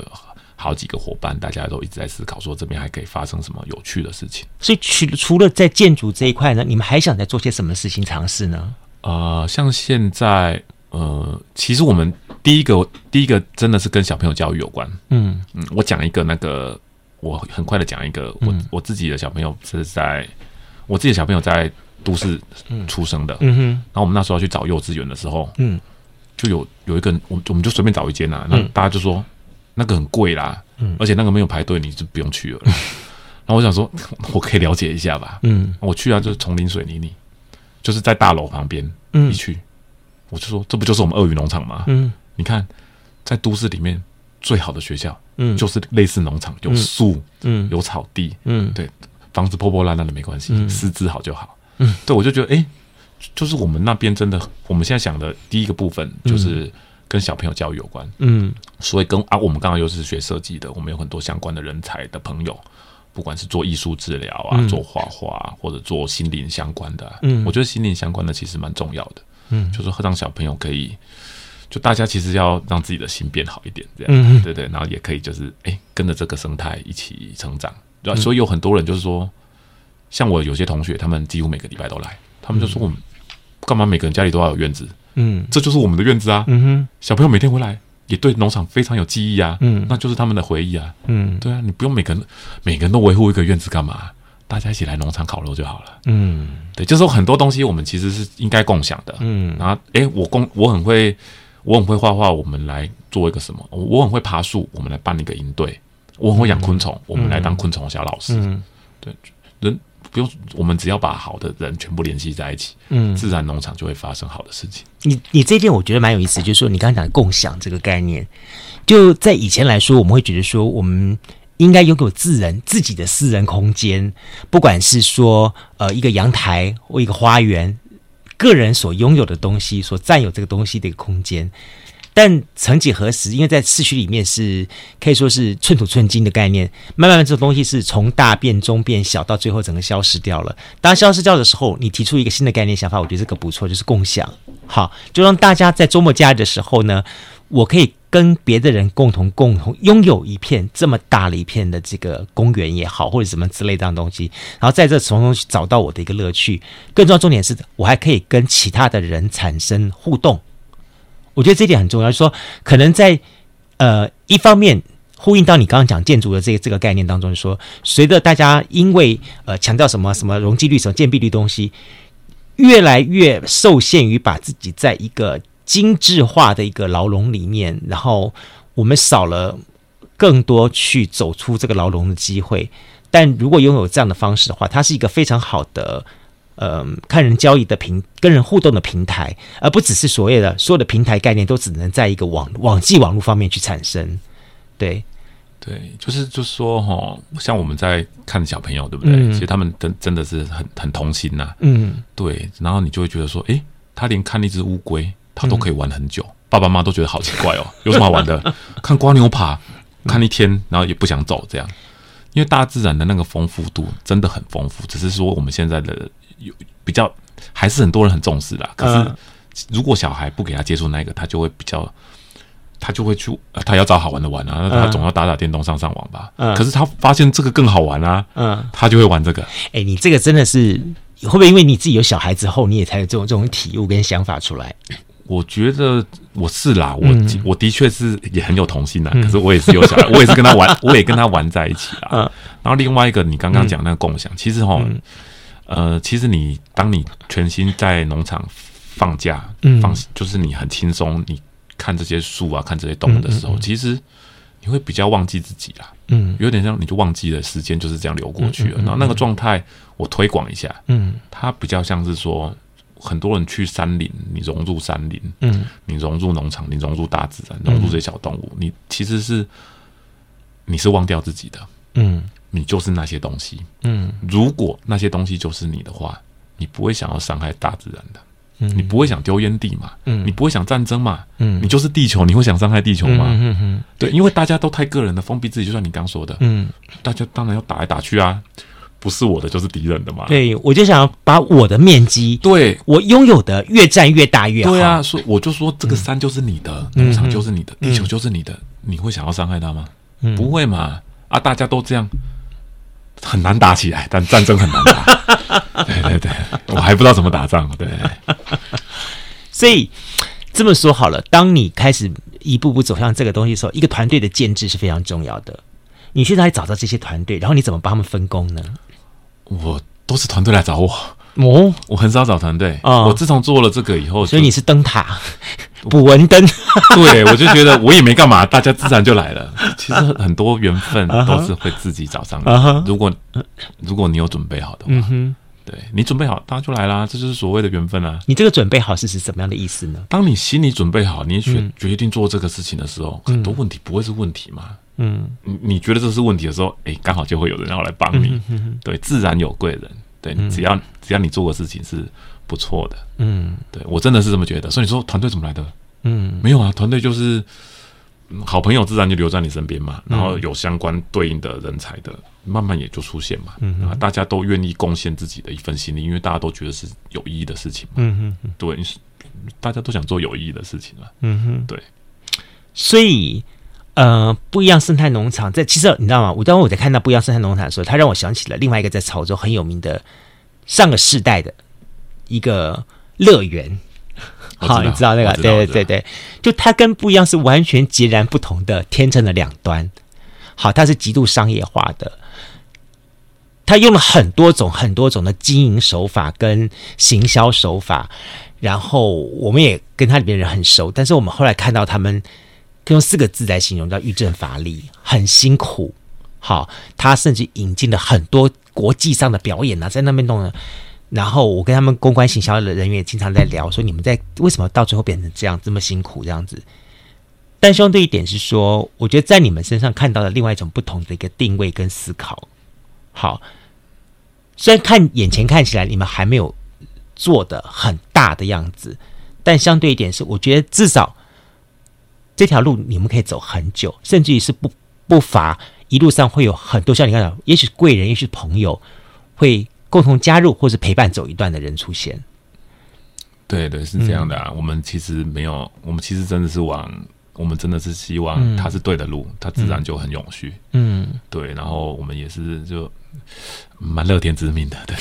好几个伙伴，大家都一直在思考，说这边还可以发生什么有趣的事情。所以，除除了在建筑这一块呢，你们还想再做些什么事情尝试呢？呃，像现在，呃，其实我们第一个，第一个真的是跟小朋友教育有关。嗯嗯，我讲一个那个，我很快的讲一个，我、嗯、我自己的小朋友是在，我自己的小朋友在都市出生的。嗯哼，然后我们那时候去找幼稚园的时候，嗯，就有有一个，我我们就随便找一间呐、啊，那大家就说。那个很贵啦，嗯，而且那个没有排队，你就不用去了。然后我想说，我可以了解一下吧。嗯，我去啊，就是丛林水泥里，就是在大楼旁边。嗯，一去，我就说，这不就是我们鳄鱼农场吗？嗯，你看，在都市里面最好的学校，嗯，就是类似农场，有树，嗯，有草地，嗯，对，房子破破烂烂的没关系，师资好就好。嗯，对，我就觉得，哎，就是我们那边真的，我们现在想的第一个部分就是跟小朋友教育有关。嗯，所以跟啊，我们刚刚又是学设计的，我们有很多相关的人才的朋友。不管是做艺术治疗啊，嗯、做画画，或者做心灵相关的，啊，嗯，我觉得心灵相关的其实蛮重要的，嗯，就是让小朋友可以，就大家其实要让自己的心变好一点，这样，嗯，对对，然后也可以就是哎、欸，跟着这个生态一起成长，对吧？嗯、所以有很多人就是说，像我有些同学，他们几乎每个礼拜都来，他们就说我们干嘛每个人家里都要有院子，嗯，这就是我们的院子啊，嗯哼，小朋友每天回来。也对农场非常有记忆啊，嗯，那就是他们的回忆啊，嗯，对啊，你不用每个人每个人都维护一个院子干嘛？大家一起来农场烤肉就好了，嗯，对，就是说很多东西我们其实是应该共享的，嗯，然后诶，我共我很会我很会画画，我们来做一个什么？我很会爬树，我们来办一个营队，我很会养昆虫，嗯，我们来当昆虫小老师，嗯，对，人。不用，我们只要把好的人全部联系在一起，嗯，自然农场就会发生好的事情。你你这一点我觉得蛮有意思，就是说你刚刚讲的共享这个概念，就在以前来说，我们会觉得说我们应该拥有自人自己的私人空间，不管是说呃一个阳台或一个花园，个人所拥有的东西，所占有这个东西的一个空间。但曾几何时，因为在市区里面是可以说是寸土寸金的概念，慢慢的这个东西是从大变中变小，到最后整个消失掉了。当消失掉的时候，你提出一个新的概念想法，我觉得这个不错，就是共享。好，就让大家在周末假日的时候呢，我可以跟别的人共同共同拥有一片这么大的一片的这个公园也好，或者什么之类这样东西，然后在这从中去找到我的一个乐趣。更重要重点是我还可以跟其他的人产生互动。我觉得这点很重要，就是说，可能在呃一方面呼应到你刚刚讲建筑的这个这个概念当中，说，随着大家因为呃强调什么什么容积率、什么建蔽率东西，越来越受限于把自己在一个精致化的一个牢笼里面，然后我们少了更多去走出这个牢笼的机会。但如果拥有这样的方式的话，它是一个非常好的。呃，看人交易的平，跟人互动的平台，而不只是所谓的所有的平台概念都只能在一个网网际网络方面去产生。对，对，就是就是说哈，像我们在看小朋友，对不对？嗯、其实他们真真的是很很童心呐、啊。嗯，对。然后你就会觉得说，诶，他连看一只乌龟，他都可以玩很久。嗯、爸爸妈妈都觉得好奇怪哦，有什么好玩的？看瓜牛爬，看一天，然后也不想走，这样。因为大自然的那个丰富度真的很丰富，只是说我们现在的。有比较，还是很多人很重视的。可是，如果小孩不给他接触那个，他就会比较，他就会去，他要找好玩的玩啊。他总要打打电动、上上网吧。可是他发现这个更好玩啊，嗯，他就会玩这个。哎，你这个真的是会不会因为你自己有小孩之后，你也才有这种这种体悟跟想法出来？我觉得我是啦，我我的确是也很有童心呐。可是我也是有小孩，我也是跟他玩，我也跟他玩在一起啊。然后另外一个，你刚刚讲那个共享，其实哈。呃，其实你当你全心在农场放假，嗯，放就是你很轻松，你看这些树啊，看这些动物的时候，嗯嗯嗯、其实你会比较忘记自己啦，嗯，有点像你就忘记了时间就是这样流过去了。然后那个状态，我推广一下，嗯，它比较像是说，很多人去山林，你融入山林，嗯，你融入农场，你融入大自然，融入这些小动物，你其实是你是忘掉自己的，嗯。你就是那些东西，嗯，如果那些东西就是你的话，你不会想要伤害大自然的，嗯，你不会想丢烟蒂嘛，嗯，你不会想战争嘛，嗯，你就是地球，你会想伤害地球吗？嗯嗯，对，因为大家都太个人的，封闭自己，就像你刚说的，嗯，大家当然要打来打去啊，不是我的就是敌人的嘛，对，我就想要把我的面积，对。我拥有的越占越大越好，对啊，所以我就说这个山就是你的，农场就是你的，地球就是你的，你会想要伤害它吗？不会嘛，啊，大家都这样。很难打起来，但战争很难打。对对对，我还不知道怎么打仗。对，所以这么说好了，当你开始一步步走向这个东西的时候，一个团队的建制是非常重要的。你去哪里找到这些团队，然后你怎么帮他们分工呢？我都是团队来找我。哦，我很少找团队。啊，我自从做了这个以后，所以你是灯塔，捕蚊灯。对，我就觉得我也没干嘛，大家自然就来了。其实很多缘分都是会自己找上来。Uh-huh. 如果如果你有准备好的话，嗯对你准备好，大家就来啦，这就是所谓的缘分啊。你这个准备好是指什么样的意思呢？当你心里准备好，你决决定做这个事情的时候，嗯、很多问题不会是问题嘛。嗯，你你觉得这是问题的时候，哎，刚好就会有人要来帮你。嗯、对，自然有贵人。对，只要只要你做的事情是不错的，嗯，对我真的是这么觉得。所以你说团队怎么来的？嗯，没有啊，团队就是好朋友，自然就留在你身边嘛。然后有相关对应的人才的，慢慢也就出现嘛。嗯，大家都愿意贡献自己的一份心力，因为大家都觉得是有意义的事情嘛。嗯哼，对，大家都想做有意义的事情嘛。嗯哼，对。所以，呃，不一样生态农场在其实你知道吗？我当我在看到不一样生态农场的时候，它让我想起了另外一个在潮州很有名的上个世代的一个乐园。好，你知道那个？对对对对，就它跟不一样是完全截然不同的天秤的两端。好，它是极度商业化的，它用了很多种很多种的经营手法跟行销手法，然后我们也跟它里面人很熟，但是我们后来看到他们可以用四个字来形容，叫欲振乏力，很辛苦。好，他甚至引进了很多国际上的表演啊，在那边弄。然后我跟他们公关行销的人员也经常在聊，说你们在为什么到最后变成这样这么辛苦这样子？但相对一点是说，我觉得在你们身上看到了另外一种不同的一个定位跟思考。好，虽然看眼前看起来你们还没有做的很大的样子，但相对一点是，我觉得至少这条路你们可以走很久，甚至于是不不乏一路上会有很多像你刚才，也许贵人，也许朋友会。共同加入或是陪伴走一段的人出现，对对是这样的啊。嗯、我们其实没有，我们其实真的是往，我们真的是希望它是对的路，它、嗯、自然就很永续。嗯，对。然后我们也是就蛮乐天知命的，对，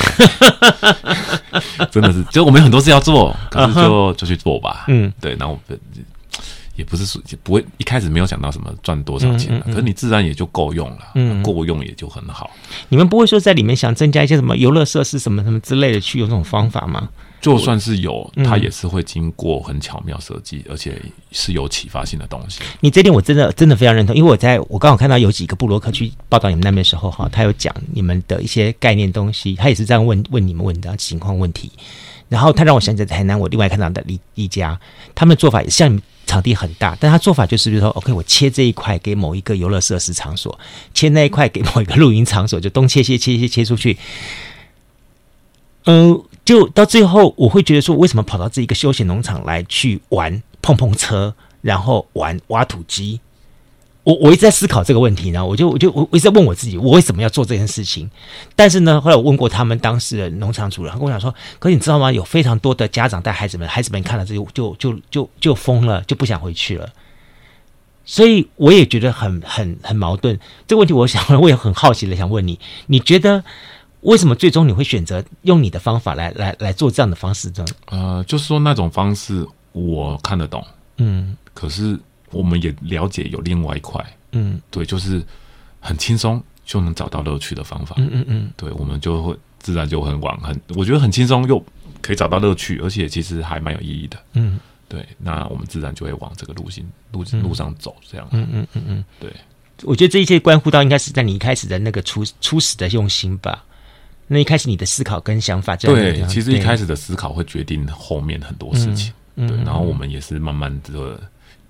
真的是，就我们有很多事要做，可是就、uh-huh、就去做吧。嗯，对。然后我们。也不是说不会一开始没有想到什么赚多少钱，嗯嗯嗯，可是你自然也就够用了，嗯，够用也就很好。你们不会说在里面想增加一些什么游乐设施什么什么之类的去用这种方法吗？就算是有，它也是会经过很巧妙设计，而且是有启发性的东西。你这点我真的真的非常认同，因为我在我刚好看到有几个布洛克去报道你们那边的时候，哈，他有讲你们的一些概念东西，他也是这样问问你们问的情况问题。然后他让我想起来台南，我另外看到的一一家，他们的做法也像场地很大，但他做法就是比如说，OK，我切这一块给某一个游乐设施场所，切那一块给某一个露营场所，就东切切切切切出去。嗯、就到最后，我会觉得说，为什么跑到这一个休闲农场来去玩碰碰车，然后玩挖土机？我我一直在思考这个问题呢，我就我就我一直在问我自己，我为什么要做这件事情？但是呢，后来我问过他们当时的农场主人，他跟我讲说：“可是你知道吗？有非常多的家长带孩子们，孩子们看了这就就就就就疯了，就不想回去了。”所以我也觉得很很很矛盾。这个问题，我想我也很好奇的想问你：你觉得为什么最终你会选择用你的方法来来来做这样的方式呢？呃，就是说那种方式我看得懂，嗯，可是。我们也了解有另外一块，嗯，对，就是很轻松就能找到乐趣的方法，嗯嗯嗯，对，我们就会自然就很往很，我觉得很轻松又可以找到乐趣，而且其实还蛮有意义的，嗯，对，那我们自然就会往这个路径路路上走，这样，嗯嗯嗯嗯，对，我觉得这一切关乎到应该是在你一开始的那个初初始的用心吧，那一开始你的思考跟想法这样，对，其实一开始的思考会决定后面很多事情，对，然后我们也是慢慢的。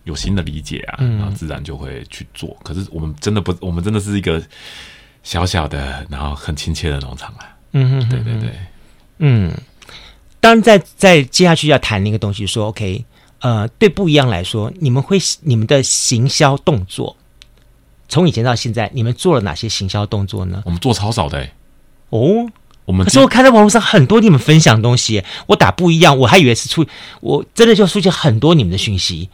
有新的理解啊，然后自然就会去做。嗯、可是我们真的不，我们真的是一个小小的，然后很亲切的农场啊。嗯哼，对对对，嗯。当然，在在接下去要谈那个东西，说 OK，呃，对不一样来说，你们会你们的行销动作，从以前到现在，你们做了哪些行销动作呢？我们做超少的、欸、哦。我们可是我看到网络上很多你们分享的东西，我打不一样，我还以为是出，我真的就出现很多你们的讯息。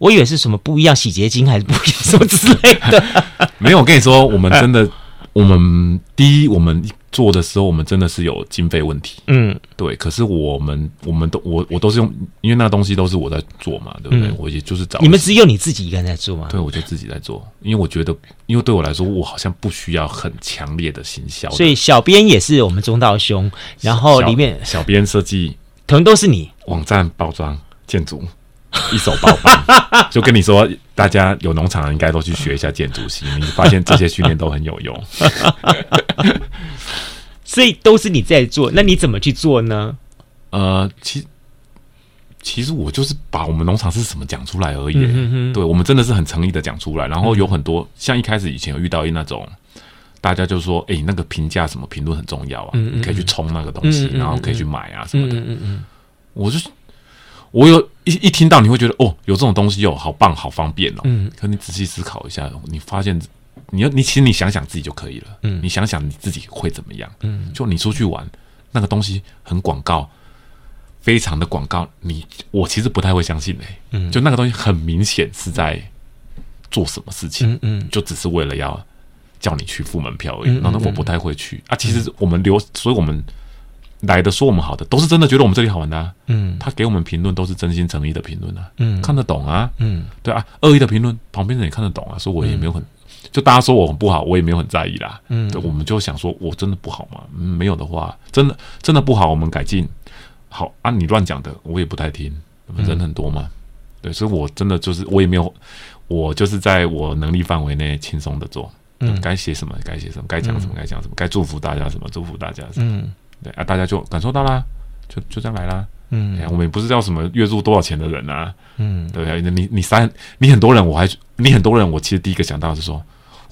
我以为是什么不一样洗洁精还是不一样什么之类的，没有。我跟你说，我们真的，我们第一，我们做的时候，我们真的是有经费问题。嗯，对。可是我们，我们都我我都是用，因为那东西都是我在做嘛，对不对？嗯、我也就是找你们只有你自己一个人在做吗？对，我就自己在做，因为我觉得，因为对我来说，我好像不需要很强烈的行销。所以小编也是我们中道兄，然后里面小编设计，可能都是你网站包装建筑 一手包办，就跟你说，大家有农场应该都去学一下建筑系，你发现这些训练都很有用。所以都是你在做，那你怎么去做呢？呃，其其实我就是把我们农场是什么讲出来而已。嗯、哼哼对，我们真的是很诚意的讲出来。然后有很多、嗯、像一开始以前有遇到一那种，大家就说：“哎、欸，那个评价什么评论很重要啊，嗯、你可以去冲那个东西，嗯、然后可以去买啊什么的。嗯”嗯嗯我就我有一一听到你会觉得哦，有这种东西哦，好棒，好方便哦。嗯。可你仔细思考一下，你发现。你要你其实你想想自己就可以了，嗯，你想想你自己会怎么样，嗯，就你出去玩，那个东西很广告，非常的广告，你我其实不太会相信嘞、欸，嗯，就那个东西很明显是在做什么事情，嗯，嗯就只是为了要叫你去付门票而已，那、嗯嗯嗯、我不太会去啊。其实我们留，所以我们来的说我们好的，都是真的觉得我们这里好玩的、啊，嗯，他给我们评论都是真心诚意的评论啊，嗯，看得懂啊，嗯，对啊，恶意的评论旁边人也看得懂啊，所以我也没有很。就大家说我很不好，我也没有很在意啦。嗯，对，我们就想说，我真的不好吗？嗯，没有的话，真的真的不好，我们改进。好，按、啊、你乱讲的，我也不太听。人很多嘛，嗯、对，所以我真的就是我也没有，我就是在我能力范围内轻松的做。嗯，该写什么该写什么，该讲什么该讲什么，该祝福大家什么祝福大家什么。嗯，对啊，大家就感受到啦，就就这样来啦。嗯，我们也不是要什么月入多少钱的人啊。嗯，对，你你三你很多人，我还你很多人，我其实第一个想到的是说。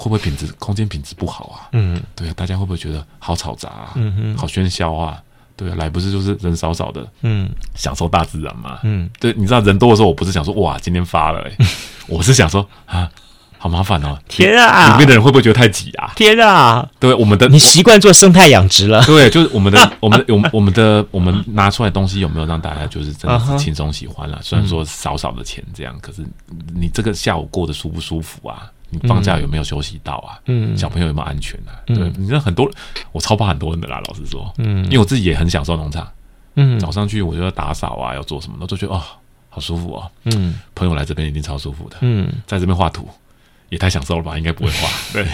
会不会品质空间品质不好啊？嗯，对啊，大家会不会觉得好嘈杂啊？嗯哼，好喧嚣啊？对啊，来不是就是人少少的，嗯，享受大自然嘛。嗯，对，你知道人多的时候，我不是想说哇，今天发了，哎，我是想说啊，好麻烦哦，天啊，里面的人会不会觉得太挤啊？天啊，对，我们的你习惯做生态养殖了，对，就是我们的我们我们我们的我们拿出来的东西有没有让大家就是真的是轻松喜欢了？虽然说少少的钱这样，可是你这个下午过得舒不舒服啊？你放假有没有休息到啊？嗯，小朋友有没有安全啊？嗯、对，你知道很多，我超怕很多人的啦。老实说，嗯，因为我自己也很享受农场，嗯，早上去我就要打扫啊，要做什么的，都觉得哦，好舒服哦。嗯，朋友来这边一定超舒服的。嗯，在这边画图也太享受了吧？应该不会画。对，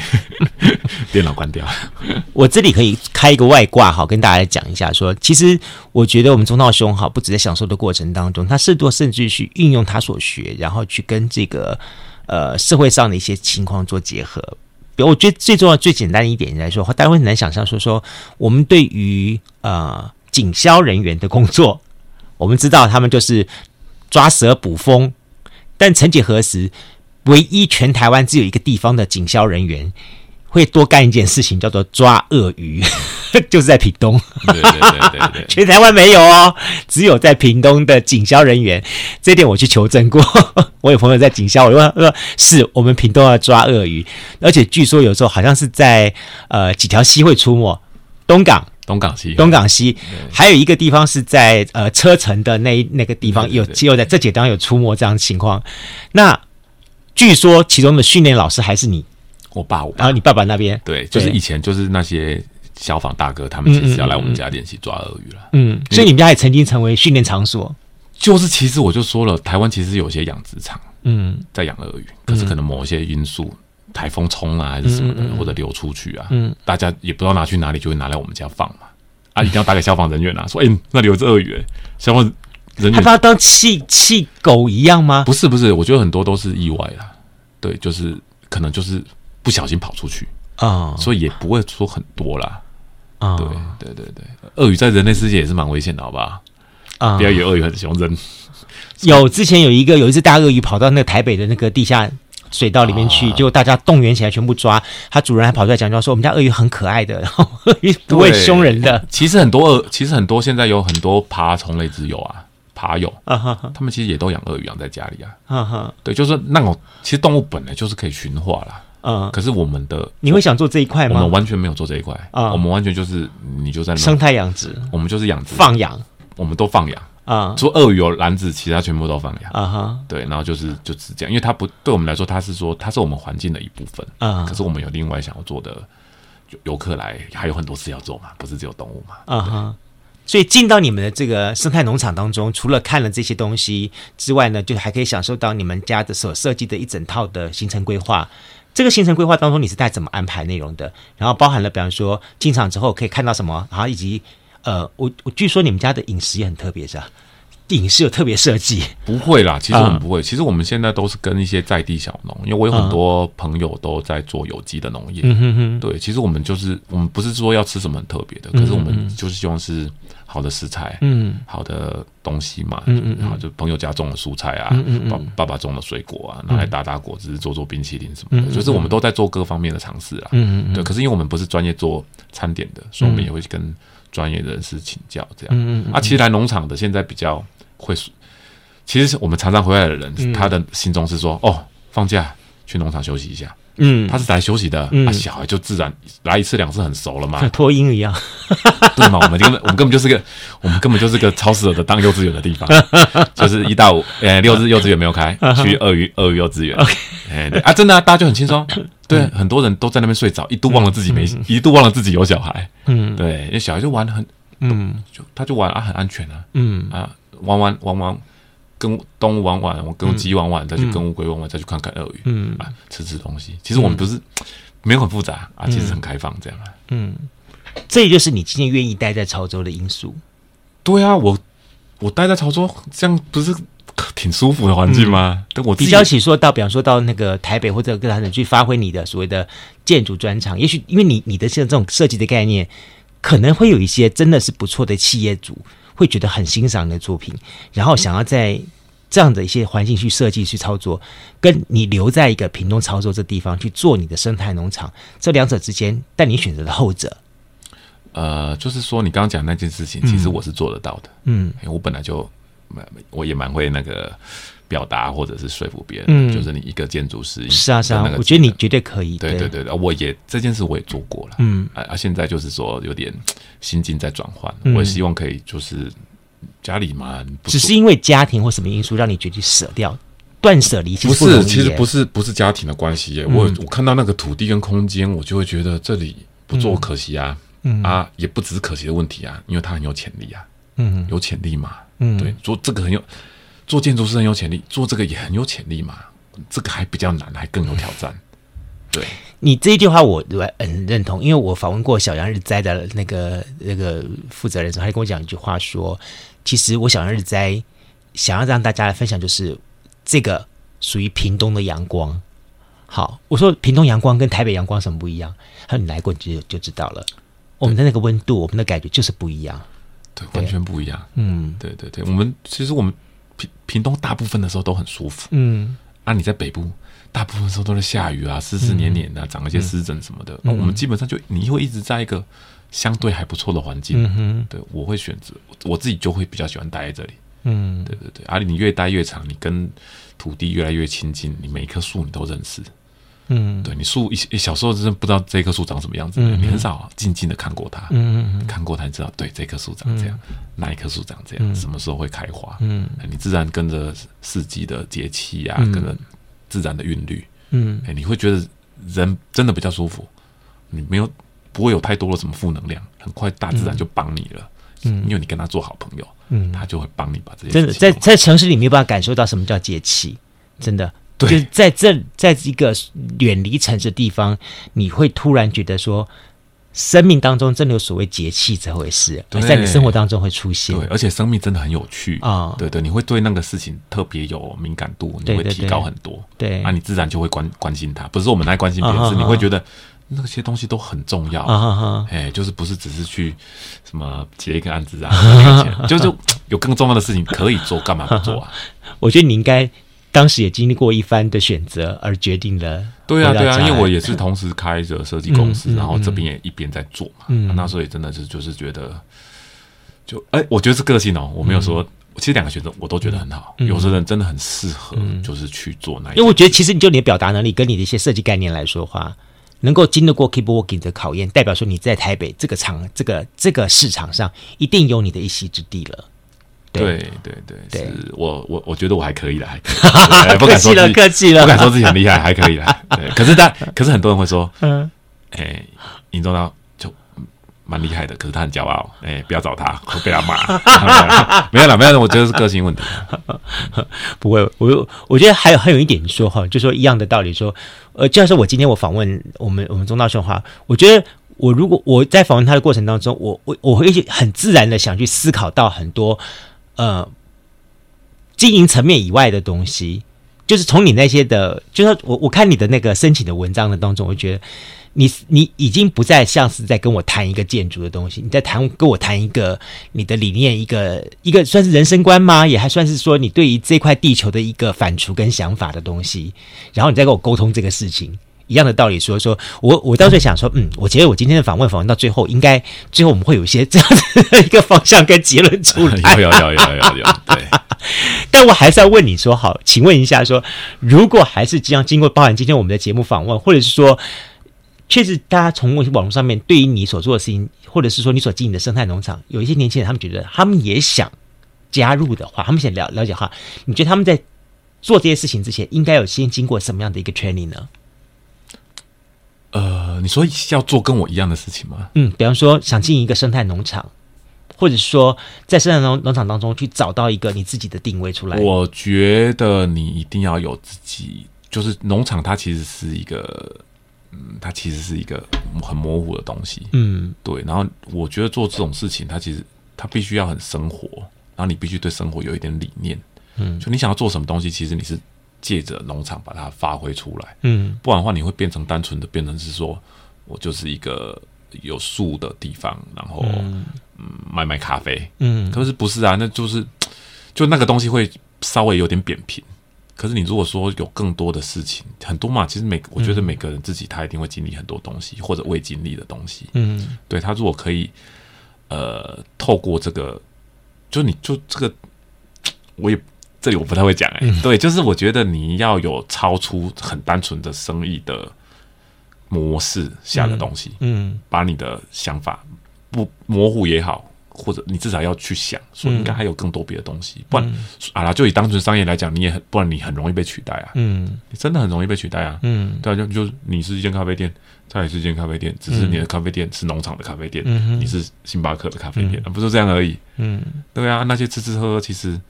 电脑关掉。我这里可以开一个外挂哈，跟大家讲一下说，说其实我觉得我们中道兄哈，不止在享受的过程当中，他甚多甚至去运用他所学，然后去跟这个。呃，社会上的一些情况做结合，比如我觉得最重要、最简单的一点来说，大家会很难想象说说我们对于呃警消人员的工作，我们知道他们就是抓蛇捕蜂，但曾几何时，唯一全台湾只有一个地方的警消人员。会多干一件事情，叫做抓鳄鱼，就是在屏东。对对对对对，全台湾没有哦，只有在屏东的警消人员。这一点我去求证过，我有朋友在警消，我问他说：“是我们屏东要抓鳄鱼，而且据说有时候好像是在呃几条溪会出没，东港、东港溪、东港溪，还有一个地方是在呃车城的那那个地方有，只有在这几个地方有出没这样的情况。那据说其中的训练老师还是你。”我爸，我爸，然后你爸爸那边，对，就是以前就是那些消防大哥，他们其实要来我们家练习抓鳄鱼了。嗯，所以你们家也曾经成为训练场所。就是其实我就说了，台湾其实有些养殖场，嗯，在养鳄鱼，可是可能某一些因素，台风冲啊还是什么的，或者流出去啊，嗯，大家也不知道拿去哪里，就会拿来我们家放嘛。啊，一定要打给消防人员啊，说，哎，那里有只鳄鱼，消防人员他把它当弃弃狗一样吗？不是不是，我觉得很多都是意外啦。对，就是可能就是。不小心跑出去啊，oh. 所以也不会说很多啦。啊，oh. 对对对对，鳄鱼在人类世界也是蛮危险的，好不好？啊，oh. 不要以为鳄鱼很凶，人 有之前有一个有一只大鳄鱼跑到那个台北的那个地下水道里面去，oh. 结果大家动员起来全部抓，它主人还跑出来讲，就说我们家鳄鱼很可爱的，然后鳄鱼不会凶人的。其实很多鳄，其实很多现在有很多爬虫类之友啊，爬友啊，uh. 他们其实也都养鳄鱼养在家里啊。，uh. 对，就是那种其实动物本来就是可以驯化啦。嗯，可是我们的你会想做这一块吗？我们完全没有做这一块啊，我们完全就是你就在生态养殖，我们就是养殖放养，我们都放养啊。除了鳄鱼有篮子，其他全部都放养啊哈。对，然后就是就是这样，因为它不对我们来说，它是说它是我们环境的一部分啊。可是我们有另外想要做的，游客来，还有很多事要做嘛，不是只有动物嘛。啊哈，所以进到你们的这个生态农场当中，除了看了这些东西之外呢，就还可以享受到你们家的所设计的一整套的行程规划。这个行程规划当中，你是带怎么安排内容的？然后包含了，比方说进场之后可以看到什么，然后以及呃，我我据说你们家的饮食也很特别，是吧？饮食有特别设计？不会啦，其实我们不会。嗯、其实我们现在都是跟一些在地小农，因为我有很多朋友都在做有机的农业。嗯哼哼。对，其实我们就是我们不是说要吃什么很特别的，可是我们就是希望是好的食材，嗯，好的东西嘛，嗯嗯，然后就朋友家种的蔬菜啊，嗯嗯，爸爸爸种的水果啊，拿来打打果汁，做做冰淇淋什么的，就是我们都在做各方面的尝试啊。嗯嗯。对，可是因为我们不是专业做餐点的，所以我们也会跟专业人士请教这样。嗯嗯。啊，其实来农场的现在比较。会，其实我们常常回来的人，嗯、他的心中是说：“哦，放假去农场休息一下。”嗯，他是来休息的。嗯、啊，小孩就自然来一次两次很熟了嘛，像托婴一样，对嘛？我们根本我们根本就是个我们根本就是个超适合的当幼稚园的地方，就是一到五，呃，六日 幼稚园没有开，去鳄鱼鳄鱼幼稚园。哎，对啊，真的啊，大家就很轻松。对，嗯、很多人都在那边睡着，一度忘了自己没，嗯、一度忘了自己有小孩。嗯，对，因为小孩就玩很，嗯，就他就玩啊，很安全啊。嗯啊。玩玩玩玩，跟动物玩玩，我跟鸡玩玩，再去跟乌龟玩玩，再去看看鳄鱼，嗯啊，吃吃东西。其实我们不是没有很复杂啊，其实很开放这样啊。嗯，这也就是你今天愿意待在潮州的因素。对啊，我我待在潮州，这样不是挺舒服的环境吗？但我比较起说到，比方说到那个台北或者各大城去发挥你的所谓的建筑专长，也许因为你你的像这种设计的概念，可能会有一些真的是不错的企业主。会觉得很欣赏你的作品，然后想要在这样的一些环境去设计、去操作，跟你留在一个屏东操作这地方去做你的生态农场，这两者之间，但你选择了后者。呃，就是说你刚刚讲那件事情，其实我是做得到的。嗯，因为我本来就蛮，我也蛮会那个。表达或者是说服别人，嗯，就是你一个建筑师，是啊是啊，我觉得你绝对可以。对对。对，我也这件事我也做过了，嗯。啊，现在就是说有点心境在转换，我也希望可以就是家里嘛，只是因为家庭或什么因素让你决定舍掉断舍离，不是，其实不是不是家庭的关系耶，我我看到那个土地跟空间，我就会觉得这里不做可惜啊，啊，也不只是可惜的问题啊，因为它很有潜力啊，嗯，有潜力嘛，嗯，对，做这个很有。做建筑师很有潜力，做这个也很有潜力嘛。这个还比较难，还更有挑战。对，你这一句话我很认同，因为我访问过小杨日灾的那个那个负责人时候，他跟我讲一句话说：“其实我小杨日灾想要让大家来分享，就是这个属于屏东的阳光。”好，我说屏东阳光跟台北阳光什么不一样？他说你来过就就知道了。我们的那个温度，我们的感觉就是不一样，对，完全不一样。嗯，对对对，我们其实我们。屏屏东大部分的时候都很舒服，嗯，啊，你在北部大部分时候都在下雨啊，湿湿黏黏的，长一些湿疹什么的。那、嗯、我们基本上就你会一直在一个相对还不错的环境，嗯哼，对，我会选择我自己就会比较喜欢待在这里，嗯，对对对，而、啊、你越待越长，你跟土地越来越亲近，你每一棵树你都认识。嗯，对，你树一小时候真的不知道这棵树长什么样子，嗯、你很少静静的看过它，嗯嗯，看过它你知道，对，这棵树长这样，哪、嗯、一棵树长这样，嗯、什么时候会开花，嗯，你自然跟着四季的节气啊，嗯、跟着自然的韵律，嗯，哎，你会觉得人真的比较舒服，你没有不会有太多的什么负能量，很快大自然就帮你了，嗯，因为你跟他做好朋友，嗯，他就会帮你把这些真的在在城市里没有办法感受到什么叫节气，真的。对就是在这，在一个远离城市的地方，你会突然觉得说，生命当中真的有所谓节气这回事，对在你生活当中会出现。对，而且生命真的很有趣啊！哦、对对，你会对那个事情特别有敏感度，你会提高很多。对，那你自然就会关关心它。不是我们来关心别人，哦、是你会觉得那些东西都很重要。哎、就是不是只是去什么结一个案子啊，哦、就是有更重要的事情可以做，干嘛不做啊？我觉得你应该。当时也经历过一番的选择，而决定了。对啊，对啊，因为我也是同时开着设计公司，嗯、然后这边也一边在做嘛。嗯，那时候也真的是就是觉得，就哎、欸，我觉得是个性哦，我没有说，嗯、其实两个选择我都觉得很好。嗯、有些人真的很适合，就是去做那一。因为我觉得，其实你就你的表达能力跟你的一些设计概念来说的话，能够经得过 Keep Working 的考验，代表说你在台北这个场、这个这个市场上一定有你的一席之地了。对对对，是我我我觉得我还可以啦，还 可以，不敢说自己客气了，不敢说自己很厉害，还可以啦。对，可是但可是很多人会说，嗯，哎，营造到就蛮厉害的，可是他很骄傲，哎，不要找他，会被他骂。没有了，没有了，我觉得是个性问题。不会，我我觉得还有还有一点说哈，就说一样的道理，说呃，就像是我今天我访问我们我们中大兄的话，我觉得我如果我在访问他的过程当中，我我我会很自然的想去思考到很多呃经营层面以外的东西。就是从你那些的，就是我我看你的那个申请的文章的当中，我觉得你你已经不再像是在跟我谈一个建筑的东西，你在谈跟我谈一个你的理念，一个一个算是人生观吗？也还算是说你对于这块地球的一个反刍跟想法的东西，然后你再跟我沟通这个事情，一样的道理说，说我我倒是想说，嗯，我觉得我今天的访问访问到最后，应该最后我们会有一些这样子的一个方向跟结论出来，有有有有有有，对。但我还是要问你说，好，请问一下说，说如果还是这样，经过包含今天我们的节目访问，或者是说，确实大家从网络上面对于你所做的事情，或者是说你所经营的生态农场，有一些年轻人他们觉得他们也想加入的话，他们想了了解的话，你觉得他们在做这些事情之前，应该有先经过什么样的一个 training 呢？呃，你说要做跟我一样的事情吗？嗯，比方说想经营一个生态农场。或者说，在生态农农场当中去找到一个你自己的定位出来。我觉得你一定要有自己，就是农场它其实是一个，嗯，它其实是一个很模糊的东西。嗯，对。然后我觉得做这种事情，它其实它必须要很生活，然后你必须对生活有一点理念。嗯，就你想要做什么东西，其实你是借着农场把它发挥出来。嗯，不然的话，你会变成单纯的变成是说我就是一个。有树的地方，然后嗯，卖卖咖啡，嗯，可是不是啊？那就是就那个东西会稍微有点扁平。可是你如果说有更多的事情，很多嘛，其实每我觉得每个人自己他一定会经历很多东西，或者未经历的东西，嗯，对，他如果可以呃透过这个，就你就这个，我也这里我不太会讲哎、欸，嗯、对，就是我觉得你要有超出很单纯的生意的。模式下的东西，嗯，嗯，把你的想法不模糊也好，或者你至少要去想，说应该还有更多别的东西，嗯、不然啊，就以单纯商业来讲，你也很，不然你很容易被取代啊，嗯，你真的很容易被取代啊，嗯，对啊，就就你是一间咖啡店，他也是一间咖啡店，只是你的咖啡店是农场的咖啡店，嗯，你是星巴克的咖啡店，嗯、不是这样而已，嗯，对啊，那些吃吃喝喝，其实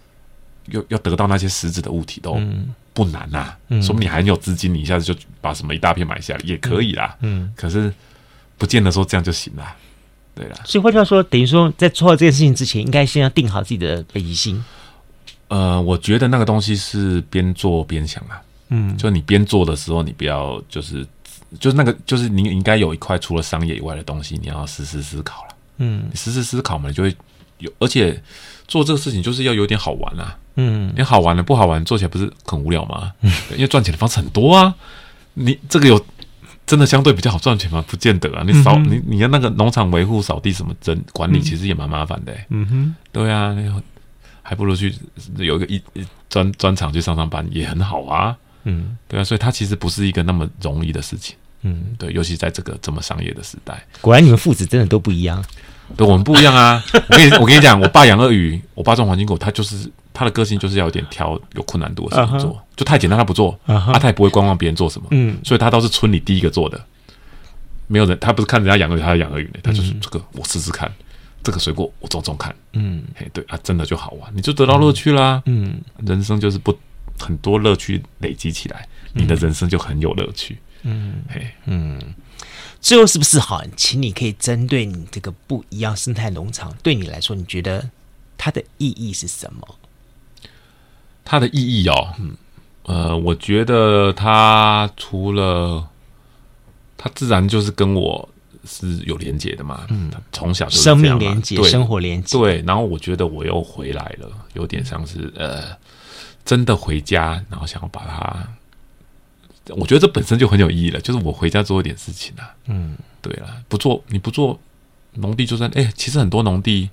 要要得到那些实质的物体都。嗯不难呐、啊，嗯、说不定你很有资金，你一下子就把什么一大片买下来也可以啦。嗯，可是不见得说这样就行了，对啦。所以换句话说，等于说在做这件事情之前，应该先要定好自己的北极星。呃，我觉得那个东西是边做边想啊。嗯，就你边做的时候，你不要就是就是那个就是你应该有一块除了商业以外的东西，你要时时思考了。嗯，你时时思考嘛，你就会有，而且做这个事情就是要有点好玩啊。嗯，你好玩的不好玩，做起来不是很无聊吗？嗯，因为赚钱的方式很多啊。你这个有真的相对比较好赚钱吗？不见得啊。你扫、嗯、你你的那个农场维护、扫地什么整管理，其实也蛮麻烦的、欸。嗯哼，对啊，还不如去有一个一专专场去上上班也很好啊。嗯，对啊，所以它其实不是一个那么容易的事情。嗯，对，尤其在这个这么商业的时代，果然你们父子真的都不一样。对，我们不一样啊。我跟你我跟你讲，我爸养鳄鱼，我爸种黄金狗，他就是。他的个性就是要有点挑有困难度的事情做，uh huh. 就太简单他不做，uh huh. 啊，他也不会观望别人做什么，嗯，所以他都是村里第一个做的，没有人，他不是看人家养鳄鱼，他要养鳄鱼的，他就是这个我试试看，这个水果我种种看，嗯，嘿，对啊，真的就好玩，你就得到乐趣啦，嗯，人生就是不很多乐趣累积起来，你的人生就很有乐趣，嗯，嘿，嗯，最后是不是好？请你可以针对你这个不一样生态农场，对你来说，你觉得它的意义是什么？它的意义哦，嗯，呃，我觉得它除了它自然就是跟我是有连接的嘛，嗯，从小就生命连接，生活连接，对。然后我觉得我又回来了，有点像是呃，真的回家，然后想要把它，我觉得这本身就很有意义了，就是我回家做一点事情啊，嗯，对了，不做你不做农地就算，哎，其实很多农地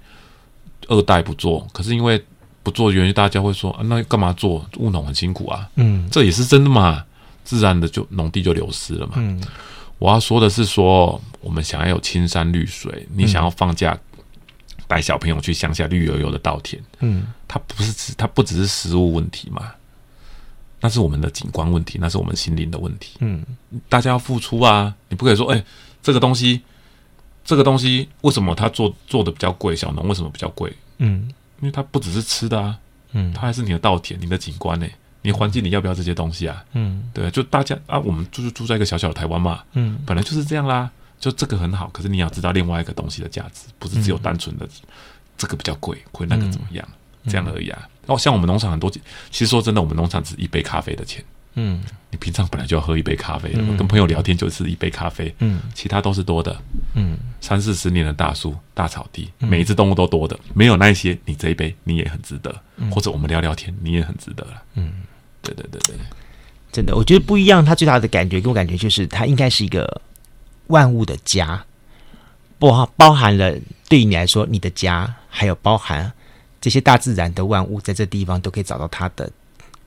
二代不做，可是因为。不做原因，大家会说啊，那干嘛做？务农很辛苦啊。嗯，这也是真的嘛，自然的就农地就流失了嘛。嗯，我要说的是说，我们想要有青山绿水，你想要放假带小朋友去乡下绿油油的稻田，嗯，它不是只，它不只是食物问题嘛，那是我们的景观问题，那是我们心灵的问题。嗯，大家要付出啊，你不可以说，哎、欸，这个东西，这个东西为什么它做做的比较贵？小农为什么比较贵？嗯，因为它不只是吃的啊，嗯，它还是你的稻田、你的景观呢、欸。你环境你要不要这些东西啊？嗯，对，就大家啊，我们就是住在一个小小的台湾嘛，嗯，本来就是这样啦。就这个很好，可是你要知道另外一个东西的价值，不是只有单纯的这个比较贵，贵那个怎么样，这样而已啊。哦，像我们农场很多，其实说真的，我们农场只一杯咖啡的钱。嗯，你平常本来就要喝一杯咖啡，跟朋友聊天就是一杯咖啡。嗯，其他都是多的。嗯，三四十年的大树、大草地，每一只动物都多的，没有那一些，你这一杯你也很值得，或者我们聊聊天，你也很值得了。嗯。对对对对，真的，我觉得不一样。它最大的感觉给我感觉就是，它应该是一个万物的家，包包含了对于你来说，你的家，还有包含这些大自然的万物，在这地方都可以找到它的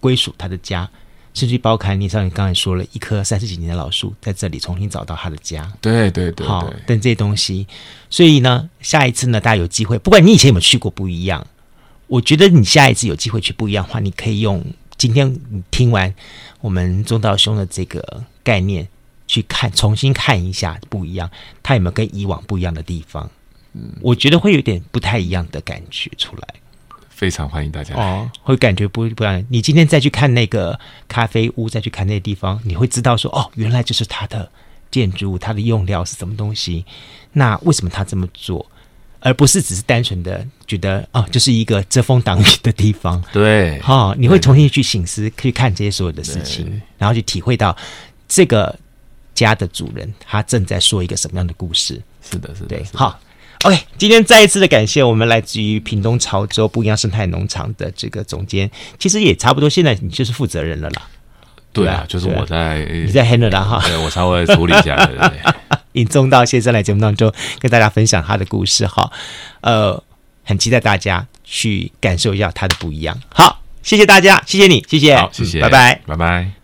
归属，它的家，甚至包含你像你刚才说了一棵三十几年的老树，在这里重新找到它的家。对对对，好，等这些东西。所以呢，下一次呢，大家有机会，不管你以前有没有去过，不一样。我觉得你下一次有机会去不一样的话，你可以用。今天你听完我们中道兄的这个概念，去看重新看一下不一样，它有没有跟以往不一样的地方？嗯，我觉得会有点不太一样的感觉出来。非常欢迎大家哦，会感觉不不一样。你今天再去看那个咖啡屋，再去看那个地方，你会知道说哦，原来就是它的建筑物，它的用料是什么东西？那为什么他这么做？而不是只是单纯的觉得哦，就是一个遮风挡雨的地方。对，哈、哦，你会重新去醒思，去看这些所有的事情，然后去体会到这个家的主人他正在说一个什么样的故事。是的，是的，对。好，OK，今天再一次的感谢我们来自于屏东潮州不一样生态农场的这个总监，其实也差不多，现在你就是负责人了啦。对啊，就是我在你在 handle 啦哈，对我稍微处理一下。对对对 引宗道先生来节目当中跟大家分享他的故事哈，呃，很期待大家去感受一下他的不一样。好，谢谢大家，谢谢你，谢谢，好，谢谢，拜拜，拜拜。